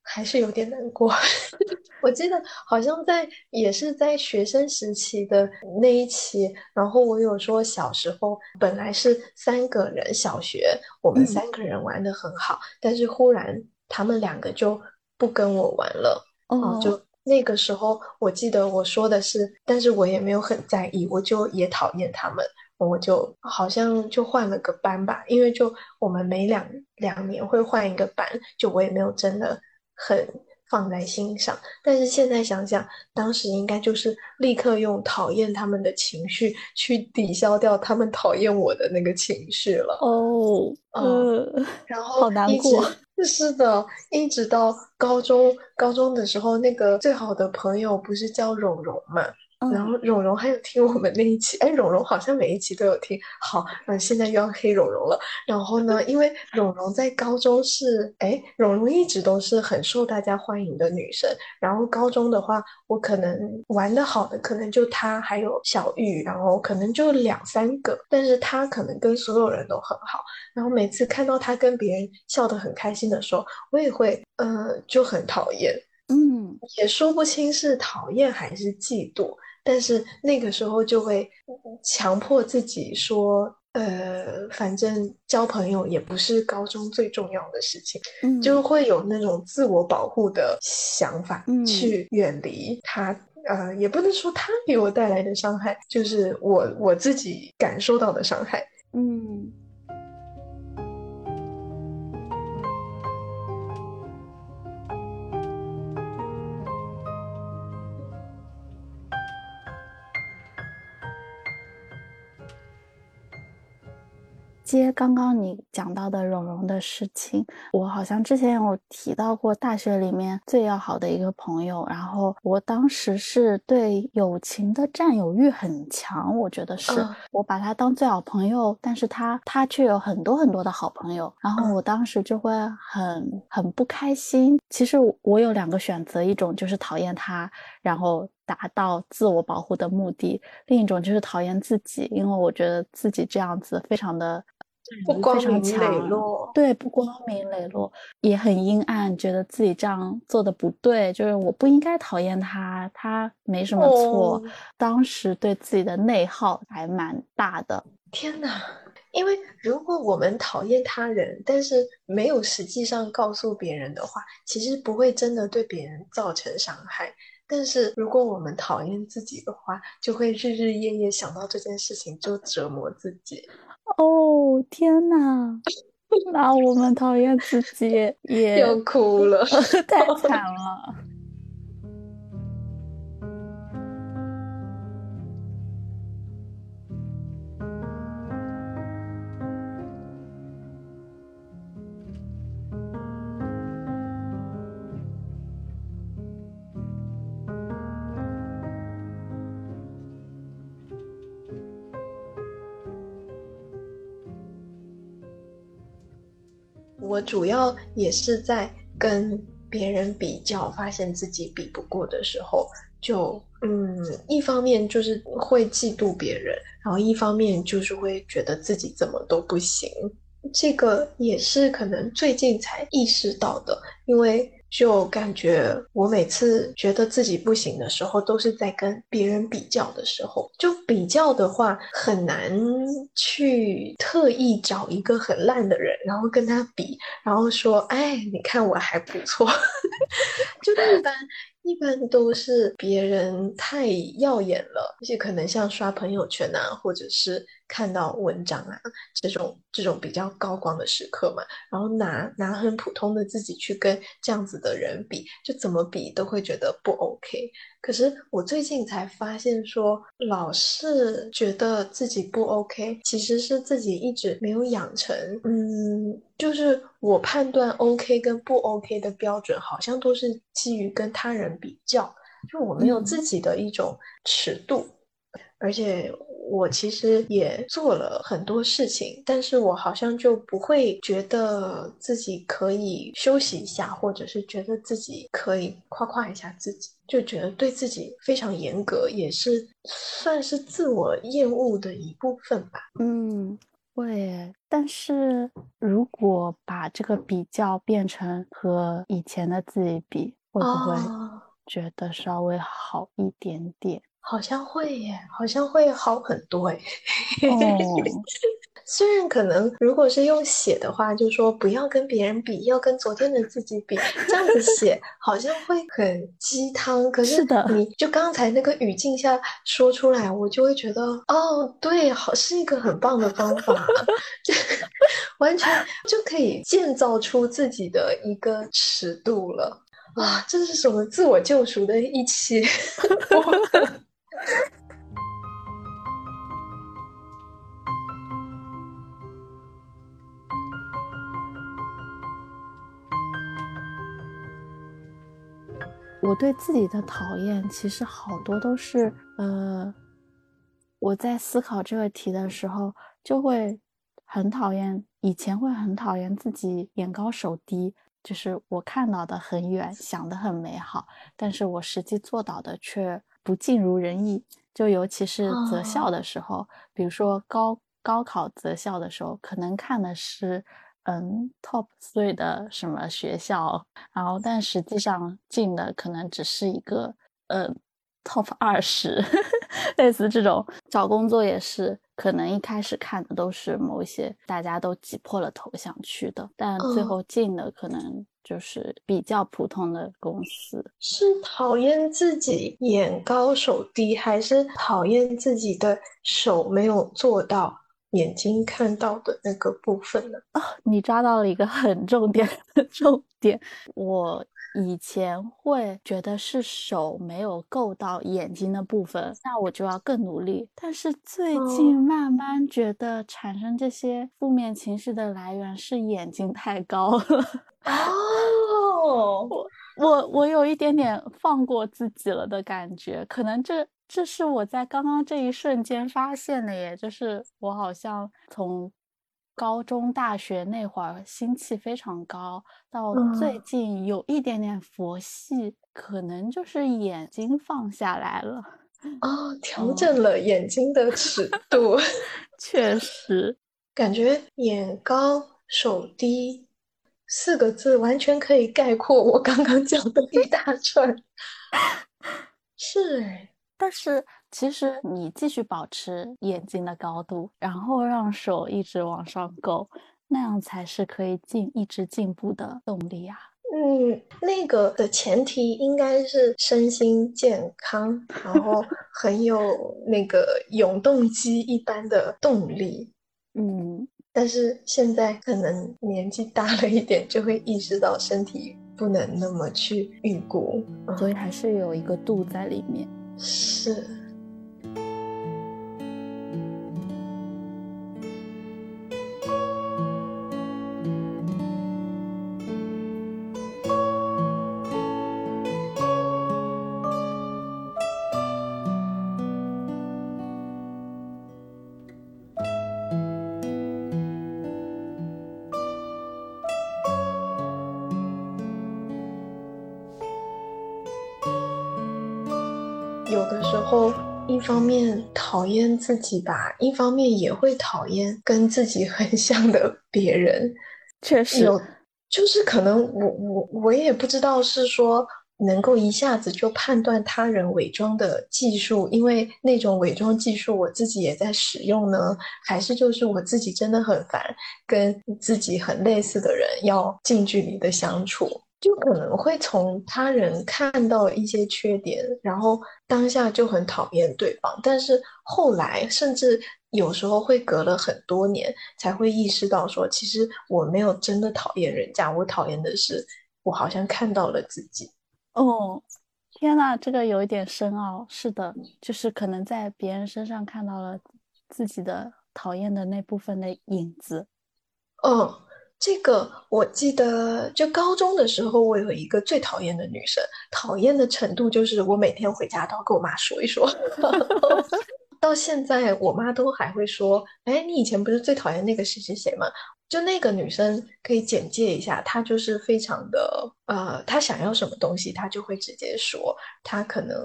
还是有点难过。我记得好像在也是在学生时期的那一期，然后我有说小时候本来是三个人，小学我们三个人玩的很好，但是忽然他们两个就不跟我玩了。哦，就那个时候我记得我说的是，但是我也没有很在意，我就也讨厌他们。我就好像就换了个班吧，因为就我们每两两年会换一个班，就我也没有真的很放在心上。但是现在想想，当时应该就是立刻用讨厌他们的情绪去抵消掉他们讨厌我的那个情绪了。哦，嗯，然后好难过。是的，一直到高中，高中的时候，那个最好的朋友不是叫蓉蓉嘛？然后蓉蓉还有听我们那一期，哎，蓉蓉好像每一期都有听。好，那现在又要黑蓉蓉了。然后呢，因为蓉蓉在高中是，哎，蓉蓉一直都是很受大家欢迎的女生。然后高中的话，我可能玩的好的可能就她还有小玉，然后可能就两三个。但是她可能跟所有人都很好。然后每次看到她跟别人笑得很开心的时候，我也会，呃，就很讨厌。嗯，也说不清是讨厌还是嫉妒。但是那个时候就会强迫自己说，呃，反正交朋友也不是高中最重要的事情，嗯就会有那种自我保护的想法，去远离他。呃，也不能说他给我带来的伤害，就是我我自己感受到的伤害。嗯。接刚刚你讲到的蓉蓉的事情，我好像之前有提到过，大学里面最要好的一个朋友，然后我当时是对友情的占有欲很强，我觉得是我把他当最好朋友，但是他他却有很多很多的好朋友，然后我当时就会很很不开心。其实我有两个选择，一种就是讨厌他，然后达到自我保护的目的；另一种就是讨厌自己，因为我觉得自己这样子非常的。不光明磊落，对，不光明磊落，也很阴暗，觉得自己这样做的不对，就是我不应该讨厌他，他没什么错。当时对自己的内耗还蛮大的。天哪！因为如果我们讨厌他人，但是没有实际上告诉别人的话，其实不会真的对别人造成伤害。但是如果我们讨厌自己的话，就会日日夜夜想到这件事情，就折磨自己。哦天呐，那我们讨厌自己 也又哭了，太惨了。我主要也是在跟别人比较，发现自己比不过的时候，就嗯，一方面就是会嫉妒别人，然后一方面就是会觉得自己怎么都不行。这个也是可能最近才意识到的，因为。就感觉我每次觉得自己不行的时候，都是在跟别人比较的时候。就比较的话，很难去特意找一个很烂的人，然后跟他比，然后说：“哎，你看我还不错。”就一般。一般都是别人太耀眼了，而且可能像刷朋友圈啊，或者是看到文章啊这种这种比较高光的时刻嘛，然后拿拿很普通的自己去跟这样子的人比，就怎么比都会觉得不 OK。可是我最近才发现，说老是觉得自己不 OK，其实是自己一直没有养成。嗯，就是我判断 OK 跟不 OK 的标准，好像都是基于跟他人比较，就我没有自己的一种尺度，而且。我其实也做了很多事情，但是我好像就不会觉得自己可以休息一下，或者是觉得自己可以夸夸一下自己，就觉得对自己非常严格，也是算是自我厌恶的一部分吧。嗯，会。但是如果把这个比较变成和以前的自己比，会不会觉得稍微好一点点？好像会耶，好像会好很多哎。哦，虽然可能如果是用写的话，就说不要跟别人比，要跟昨天的自己比，这样子写好像会很鸡汤。可是的，你就刚才那个语境下说出来，我就会觉得哦，对，好是一个很棒的方法，完全就可以建造出自己的一个尺度了。啊，这是什么自我救赎的一期？我对自己的讨厌，其实好多都是，呃，我在思考这个题的时候，就会很讨厌，以前会很讨厌自己眼高手低，就是我看到的很远，想的很美好，但是我实际做到的却不尽如人意。就尤其是择校的时候，比如说高高考择校的时候，可能看的是。嗯，top three 的什么学校，然后但实际上进的可能只是一个呃 top 二十，类似这种找工作也是，可能一开始看的都是某一些大家都挤破了头想去的，但最后进的可能就是比较普通的公司。是讨厌自己眼高手低，还是讨厌自己的手没有做到？眼睛看到的那个部分呢？啊，你抓到了一个很重点的 重点。我以前会觉得是手没有够到眼睛的部分，那我就要更努力。但是最近慢慢觉得，产生这些负面情绪的来源是眼睛太高了。哦，我我我有一点点放过自己了的感觉，可能这。这是我在刚刚这一瞬间发现的，耶，就是我好像从高中、大学那会儿心气非常高，到最近有一点点佛系，可能就是眼睛放下来了。哦，调整了眼睛的尺 度，确实，感觉眼高手低四个字完全可以概括我刚刚讲的 一大串。是哎。但是其实你继续保持眼睛的高度，然后让手一直往上勾，那样才是可以进一直进步的动力啊。嗯，那个的前提应该是身心健康，然后 很有那个永动机一般的动力。嗯，但是现在可能年纪大了一点，就会意识到身体不能那么去预估，所以还是有一个度在里面。是。方面讨厌自己吧，一方面也会讨厌跟自己很像的别人。确实有，就是可能我我我也不知道是说能够一下子就判断他人伪装的技术，因为那种伪装技术我自己也在使用呢，还是就是我自己真的很烦跟自己很类似的人要近距离的相处。就可能会从他人看到一些缺点，然后当下就很讨厌对方，但是后来甚至有时候会隔了很多年才会意识到，说其实我没有真的讨厌人家，我讨厌的是我好像看到了自己。哦，天呐，这个有一点深奥。是的，就是可能在别人身上看到了自己的讨厌的那部分的影子。嗯。这个我记得，就高中的时候，我有一个最讨厌的女生，讨厌的程度就是我每天回家都要跟我妈说一说。到现在，我妈都还会说：“哎，你以前不是最讨厌那个谁谁谁吗？”就那个女生，可以简介一下，她就是非常的呃，她想要什么东西，她就会直接说。她可能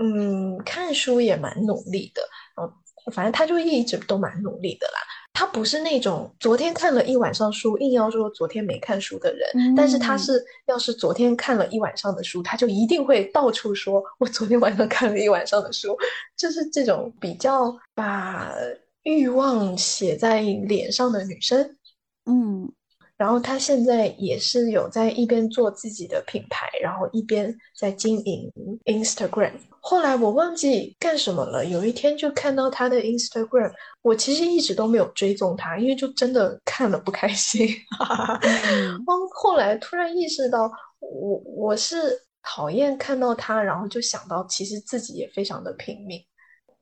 嗯，看书也蛮努力的，然后反正他就一直都蛮努力的啦。他不是那种昨天看了一晚上书，硬要说昨天没看书的人。但是他是，要是昨天看了一晚上的书，他就一定会到处说：“我昨天晚上看了一晚上的书。”就是这种比较把欲望写在脸上的女生。嗯，然后他现在也是有在一边做自己的品牌，然后一边在经营 Instagram。后来我忘记干什么了，有一天就看到他的 Instagram，我其实一直都没有追踪他，因为就真的看了不开心。后后来突然意识到，我我是讨厌看到他，然后就想到其实自己也非常的拼命。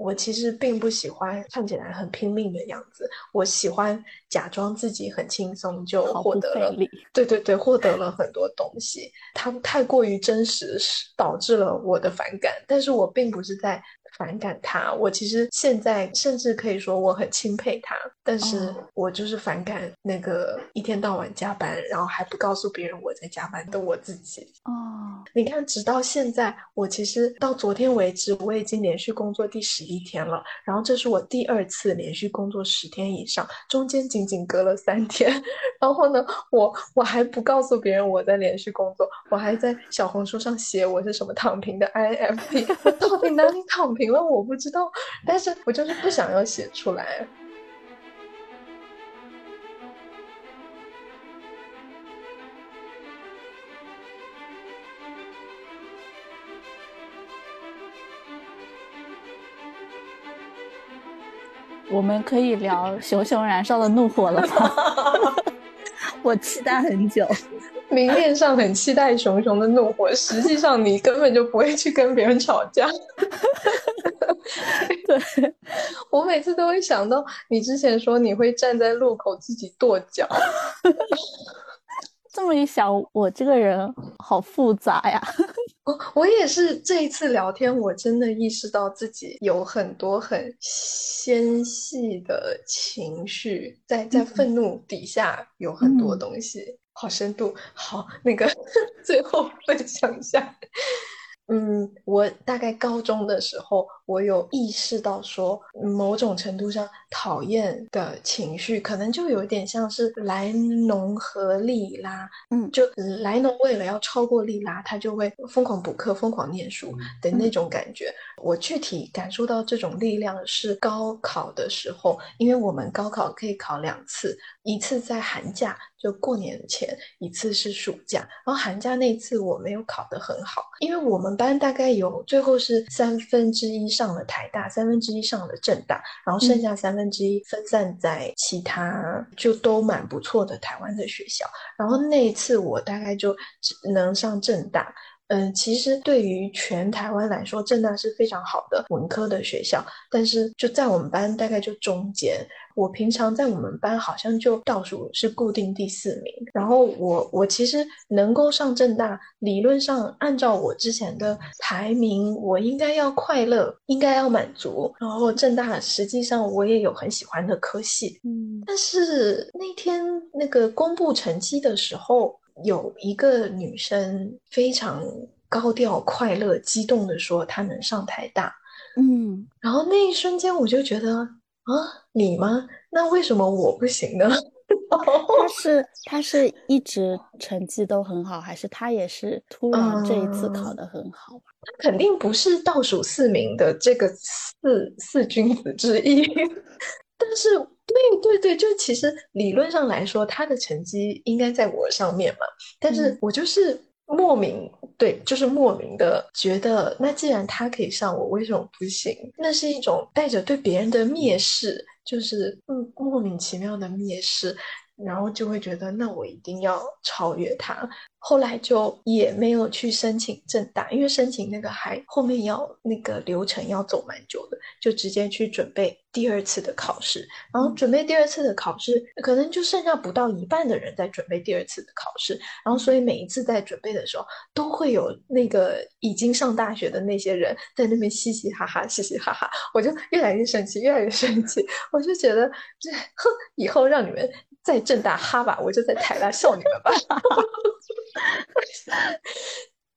我其实并不喜欢看起来很拼命的样子，我喜欢假装自己很轻松就获得了，对对对，获得了很多东西。它太过于真实，导致了我的反感。但是我并不是在。反感他，我其实现在甚至可以说我很钦佩他，但是我就是反感那个一天到晚加班，然后还不告诉别人我在加班的我自己。哦，你看，直到现在，我其实到昨天为止，我已经连续工作第十一天了，然后这是我第二次连续工作十天以上，中间仅仅隔了三天。然后呢，我我还不告诉别人我在连续工作，我还在小红书上写我是什么躺平的 INFP，到底哪里躺平？了我不知道，但是我就是不想要写出来。我们可以聊熊熊燃烧的怒火了吗？我期待很久。明面上很期待熊熊的怒火，实际上你根本就不会去跟别人吵架。对，我每次都会想到你之前说你会站在路口自己跺脚。这么一想，我这个人好复杂呀。我 我也是这一次聊天，我真的意识到自己有很多很纤细的情绪，在在愤怒底下有很多东西。好深度，好那个，最后分享一下。嗯，我大概高中的时候，我有意识到说，某种程度上讨厌的情绪，可能就有点像是莱农和莉拉，嗯，就莱农为了要超过莉拉，他就会疯狂补课、疯狂念书的那种感觉。我具体感受到这种力量是高考的时候，因为我们高考可以考两次，一次在寒假。就过年前一次是暑假，然后寒假那次我没有考得很好，因为我们班大概有最后是三分之一上了台大，三分之一上了政大，然后剩下三分之一分散在其他就都蛮不错的台湾的学校，然后那一次我大概就只能上政大。嗯，其实对于全台湾来说，正大是非常好的文科的学校，但是就在我们班大概就中间。我平常在我们班好像就倒数是固定第四名。然后我我其实能够上正大，理论上按照我之前的排名，我应该要快乐，应该要满足。然后正大实际上我也有很喜欢的科系，嗯，但是那天那个公布成绩的时候。有一个女生非常高调、快乐、激动的说她能上台大，嗯，然后那一瞬间我就觉得啊，你吗？那为什么我不行呢？他是他是一直成绩都很好，还是他也是突然这一次考得很好？他肯定不是倒数四名的这个四四君子之一，但是。对对对，就其实理论上来说，他的成绩应该在我上面嘛，但是我就是莫名对，就是莫名的觉得，那既然他可以上，我为什么不行？那是一种带着对别人的蔑视，就是嗯莫名其妙的蔑视，然后就会觉得，那我一定要超越他。后来就也没有去申请正大，因为申请那个还后面要那个流程要走蛮久的，就直接去准备第二次的考试。然后准备第二次的考试，可能就剩下不到一半的人在准备第二次的考试。然后所以每一次在准备的时候，都会有那个已经上大学的那些人在那边嘻嘻哈哈，嘻嘻哈哈。我就越来越生气，越来越生气。我就觉得，这 哼，以后让你们在正大哈吧，我就在台大笑你们吧。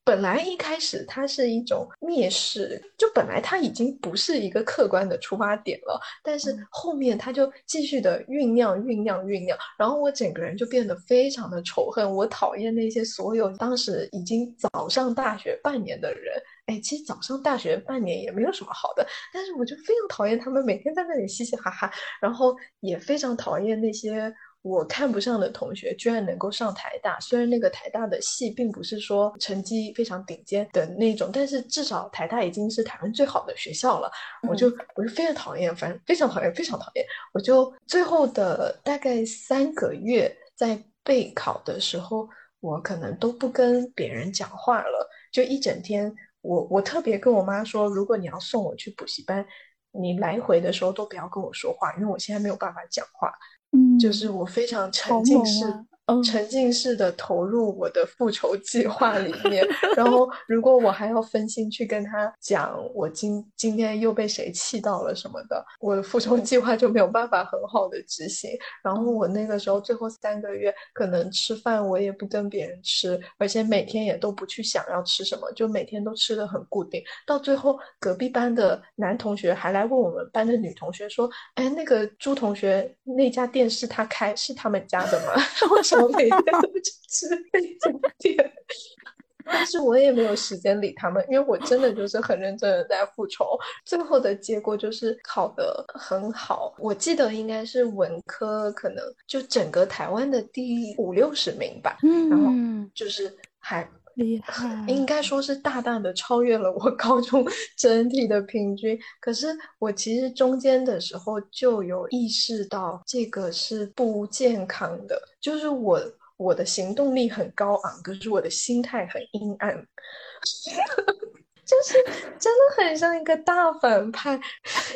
本来一开始它是一种蔑视，就本来它已经不是一个客观的出发点了，但是后面它就继续的酝酿、酝酿、酝酿，然后我整个人就变得非常的仇恨，我讨厌那些所有当时已经早上大学半年的人。哎，其实早上大学半年也没有什么好的，但是我就非常讨厌他们每天在那里嘻嘻哈哈，然后也非常讨厌那些。我看不上的同学居然能够上台大，虽然那个台大的系并不是说成绩非常顶尖的那种，但是至少台大已经是台湾最好的学校了。我就我就非常讨厌，反正非常讨厌，非常讨厌。我就最后的大概三个月在备考的时候，我可能都不跟别人讲话了，就一整天。我我特别跟我妈说，如果你要送我去补习班，你来回的时候都不要跟我说话，因为我现在没有办法讲话。嗯，就是我非常沉浸式。沉浸式的投入我的复仇计划里面，然后 如果我还要分心去跟他讲我今今天又被谁气到了什么的，我的复仇计划就没有办法很好的执行。然后我那个时候最后三个月可能吃饭我也不跟别人吃，而且每天也都不去想要吃什么，就每天都吃的很固定。到最后隔壁班的男同学还来问我们班的女同学说：“哎，那个朱同学那家店是他开，是他们家的吗？” 我每天都去吃那家店，但是我也没有时间理他们，因为我真的就是很认真的在复仇。最后的结果就是考得很好，我记得应该是文科，可能就整个台湾的第五六十名吧。嗯，然后就是还。厉害，应该说是大大的超越了我 高中整体的平均。可是我其实中间的时候就有意识到这个是不健康的，就是我我的行动力很高昂，可是我的心态很阴暗，就是真的很像一个大反派，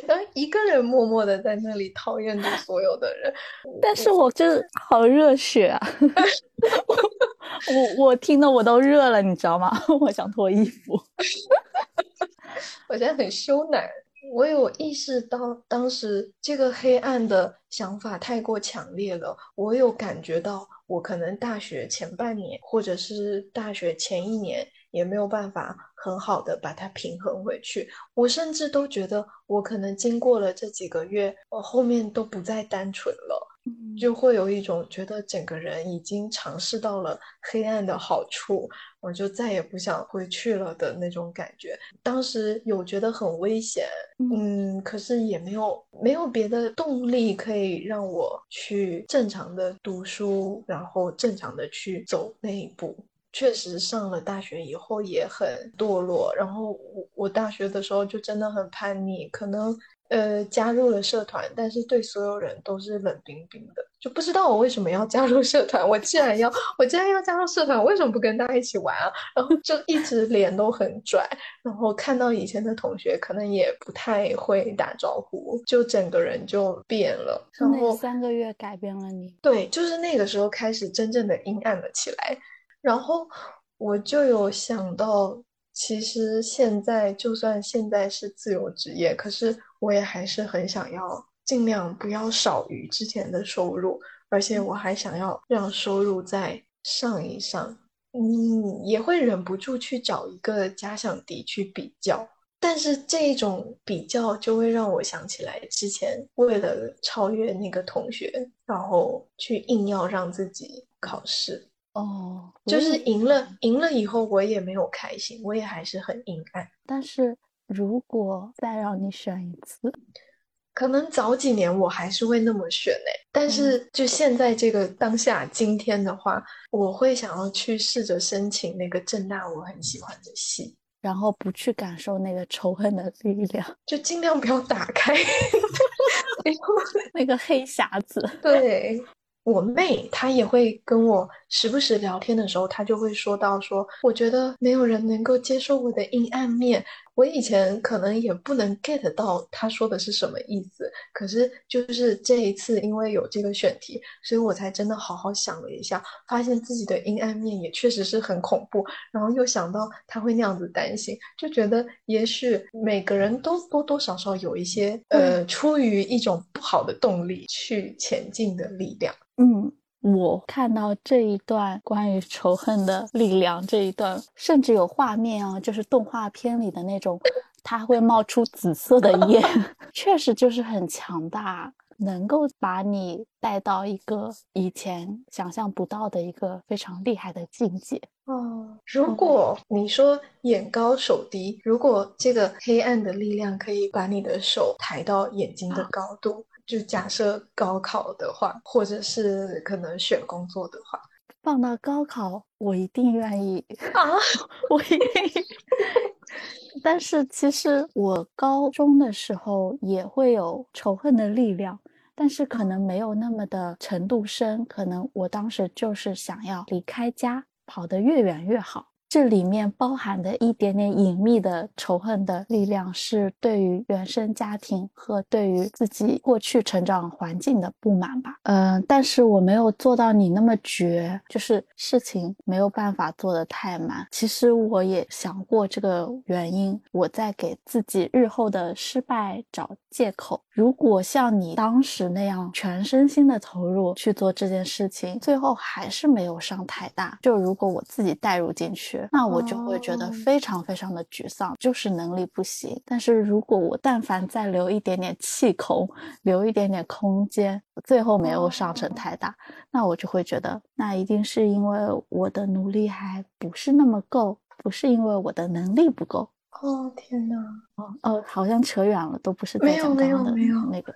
然后一个人默默的在那里讨厌着所有的人。但是我就是好热血啊！我我听的我都热了，你知道吗？我想脱衣服。我现在很羞赧。我有意识到，当时这个黑暗的想法太过强烈了。我有感觉到，我可能大学前半年，或者是大学前一年，也没有办法很好的把它平衡回去。我甚至都觉得，我可能经过了这几个月，我后面都不再单纯了。就会有一种觉得整个人已经尝试到了黑暗的好处，我就再也不想回去了的那种感觉。当时有觉得很危险，嗯，可是也没有没有别的动力可以让我去正常的读书，然后正常的去走那一步。确实上了大学以后也很堕落，然后我我大学的时候就真的很叛逆，可能。呃，加入了社团，但是对所有人都是冷冰冰的，就不知道我为什么要加入社团。我既然要，我既然要加入社团，为什么不跟大家一起玩啊？然后就一直脸都很拽，然后看到以前的同学，可能也不太会打招呼，就整个人就变了。然后三个月改变了你？对，就是那个时候开始真正的阴暗了起来。然后我就有想到。其实现在就算现在是自由职业，可是我也还是很想要尽量不要少于之前的收入，而且我还想要让收入再上一上。嗯，也会忍不住去找一个假想敌去比较，但是这种比较就会让我想起来之前为了超越那个同学，然后去硬要让自己考试。哦，就是赢了，赢了以后我也没有开心，我也还是很阴暗。但是如果再让你选一次，可能早几年我还是会那么选嘞。但是就现在这个当下今天的话，我会想要去试着申请那个正大我很喜欢的戏，然后不去感受那个仇恨的力量，就尽量不要打开 那个黑匣子。对。我妹她也会跟我时不时聊天的时候，她就会说到说，我觉得没有人能够接受我的阴暗面。我以前可能也不能 get 到他说的是什么意思，可是就是这一次，因为有这个选题，所以我才真的好好想了一下，发现自己的阴暗面也确实是很恐怖。然后又想到他会那样子担心，就觉得也许每个人都多多少少有一些呃，出于一种不好的动力去前进的力量。嗯，我看到这一段关于仇恨的力量这一段，甚至有画面啊，就是动画片里的那种，它会冒出紫色的烟，确实就是很强大。能够把你带到一个以前想象不到的一个非常厉害的境界哦。如果你说眼高手低，如果这个黑暗的力量可以把你的手抬到眼睛的高度，就假设高考的话，或者是可能选工作的话，放到高考，我一定愿意啊，我一定。但是其实我高中的时候也会有仇恨的力量。但是可能没有那么的程度深，可能我当时就是想要离开家，跑得越远越好。这里面包含的一点点隐秘的仇恨的力量，是对于原生家庭和对于自己过去成长环境的不满吧。嗯，但是我没有做到你那么绝，就是事情没有办法做得太满。其实我也想过这个原因，我在给自己日后的失败找借口。如果像你当时那样全身心的投入去做这件事情，最后还是没有上台大，就如果我自己带入进去。那我就会觉得非常非常的沮丧，就是能力不行。但是如果我但凡再留一点点气孔，留一点点空间，最后没有上升太大，那我就会觉得，那一定是因为我的努力还不是那么够，不是因为我的能力不够。哦天哪！哦哦，好像扯远了，都不是在讲刚刚的那个。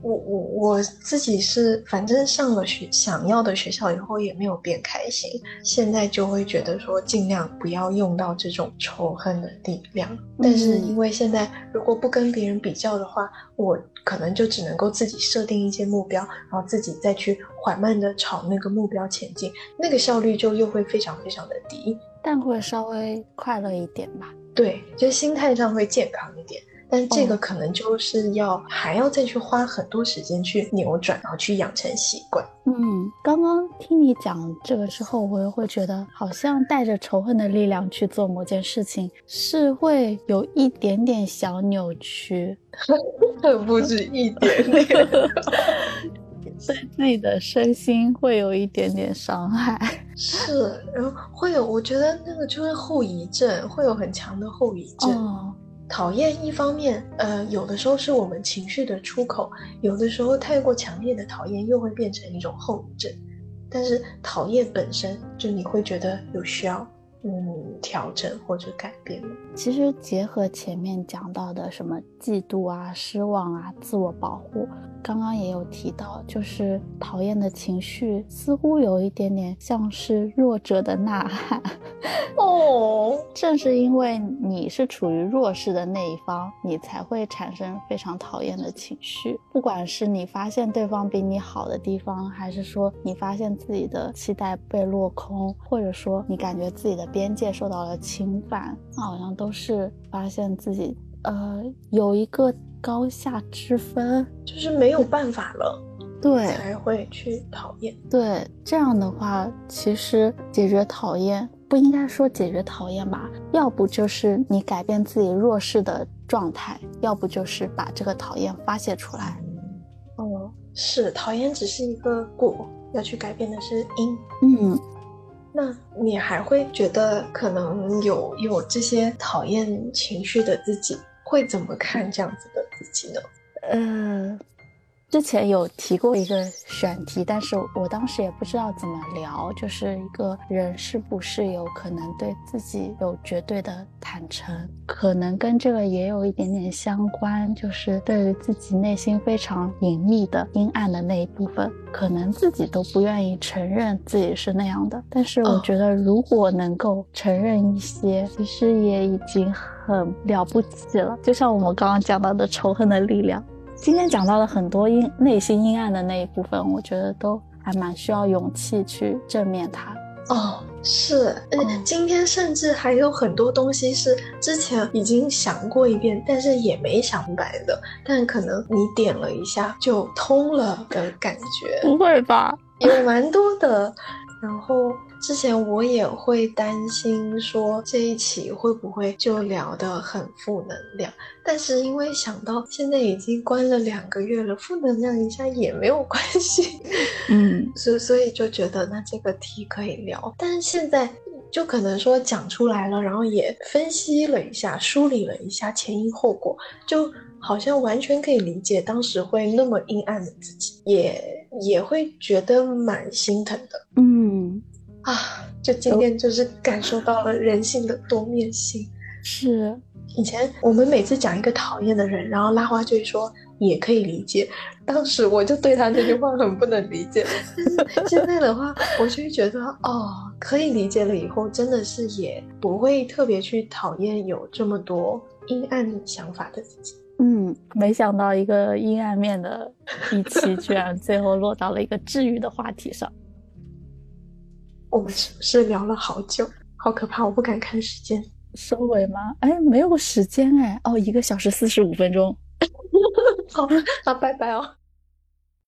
我我我自己是，反正上了学想要的学校以后也没有变开心，现在就会觉得说尽量不要用到这种仇恨的力量。但是因为现在如果不跟别人比较的话，我可能就只能够自己设定一些目标，然后自己再去缓慢的朝那个目标前进，那个效率就又会非常非常的低，但会稍微快乐一点吧。对，就心态上会健康一点。但这个可能就是要还要再去花很多时间去扭转，然后去养成习惯。嗯，刚刚听你讲这个之后，我又会觉得好像带着仇恨的力量去做某件事情，是会有一点点小扭曲，不止一点点，对自己的身心会有一点点伤害。是，然后会有，我觉得那个就是后遗症，会有很强的后遗症。讨厌一方面，呃，有的时候是我们情绪的出口，有的时候太过强烈的讨厌又会变成一种后遗症。但是讨厌本身就你会觉得有需要。嗯，调整或者改变其实结合前面讲到的什么嫉妒啊、失望啊、自我保护，刚刚也有提到，就是讨厌的情绪似乎有一点点像是弱者的呐喊。哦，正是因为你是处于弱势的那一方，你才会产生非常讨厌的情绪。不管是你发现对方比你好的地方，还是说你发现自己的期待被落空，或者说你感觉自己的。边界受到了侵犯，那好像都是发现自己呃有一个高下之分，就是没有办法了，对，才会去讨厌。对，这样的话，其实解决讨厌不应该说解决讨厌吧，要不就是你改变自己弱势的状态，要不就是把这个讨厌发泄出来。哦，是，讨厌只是一个果，要去改变的是因。嗯。那你还会觉得可能有有这些讨厌情绪的自己会怎么看这样子的自己呢？嗯。之前有提过一个选题，但是我当时也不知道怎么聊。就是一个人是不是有可能对自己有绝对的坦诚，可能跟这个也有一点点相关。就是对于自己内心非常隐秘的阴暗的那一部分，可能自己都不愿意承认自己是那样的。但是我觉得，如果能够承认一些，其实也已经很了不起了。就像我们刚刚讲到的仇恨的力量。今天讲到了很多阴内心阴暗的那一部分，我觉得都还蛮需要勇气去正面它。哦，是，嗯，今天甚至还有很多东西是之前已经想过一遍，但是也没想白的，但可能你点了一下就通了的感觉。不会吧？有蛮多的。然后之前我也会担心说这一期会不会就聊得很负能量，但是因为想到现在已经关了两个月了，负能量一下也没有关系，嗯，所所以就觉得那这个题可以聊，但是现在。就可能说讲出来了，然后也分析了一下，梳理了一下前因后果，就好像完全可以理解当时会那么阴暗的自己，也也会觉得蛮心疼的。嗯，啊，就今天就是感受到了人性的多面性。是，以前我们每次讲一个讨厌的人，然后拉花就会说。也可以理解，当时我就对他这句话很不能理解，但是现在的话，我就会觉得哦，可以理解了。以后真的是也不会特别去讨厌有这么多阴暗想法的自己。嗯，没想到一个阴暗面的一期，居然最后落到了一个治愈的话题上。我们是不是聊了好久？好可怕！我不敢看时间。收尾吗？哎，没有时间哎。哦，一个小时四十五分钟。好，那拜拜哦。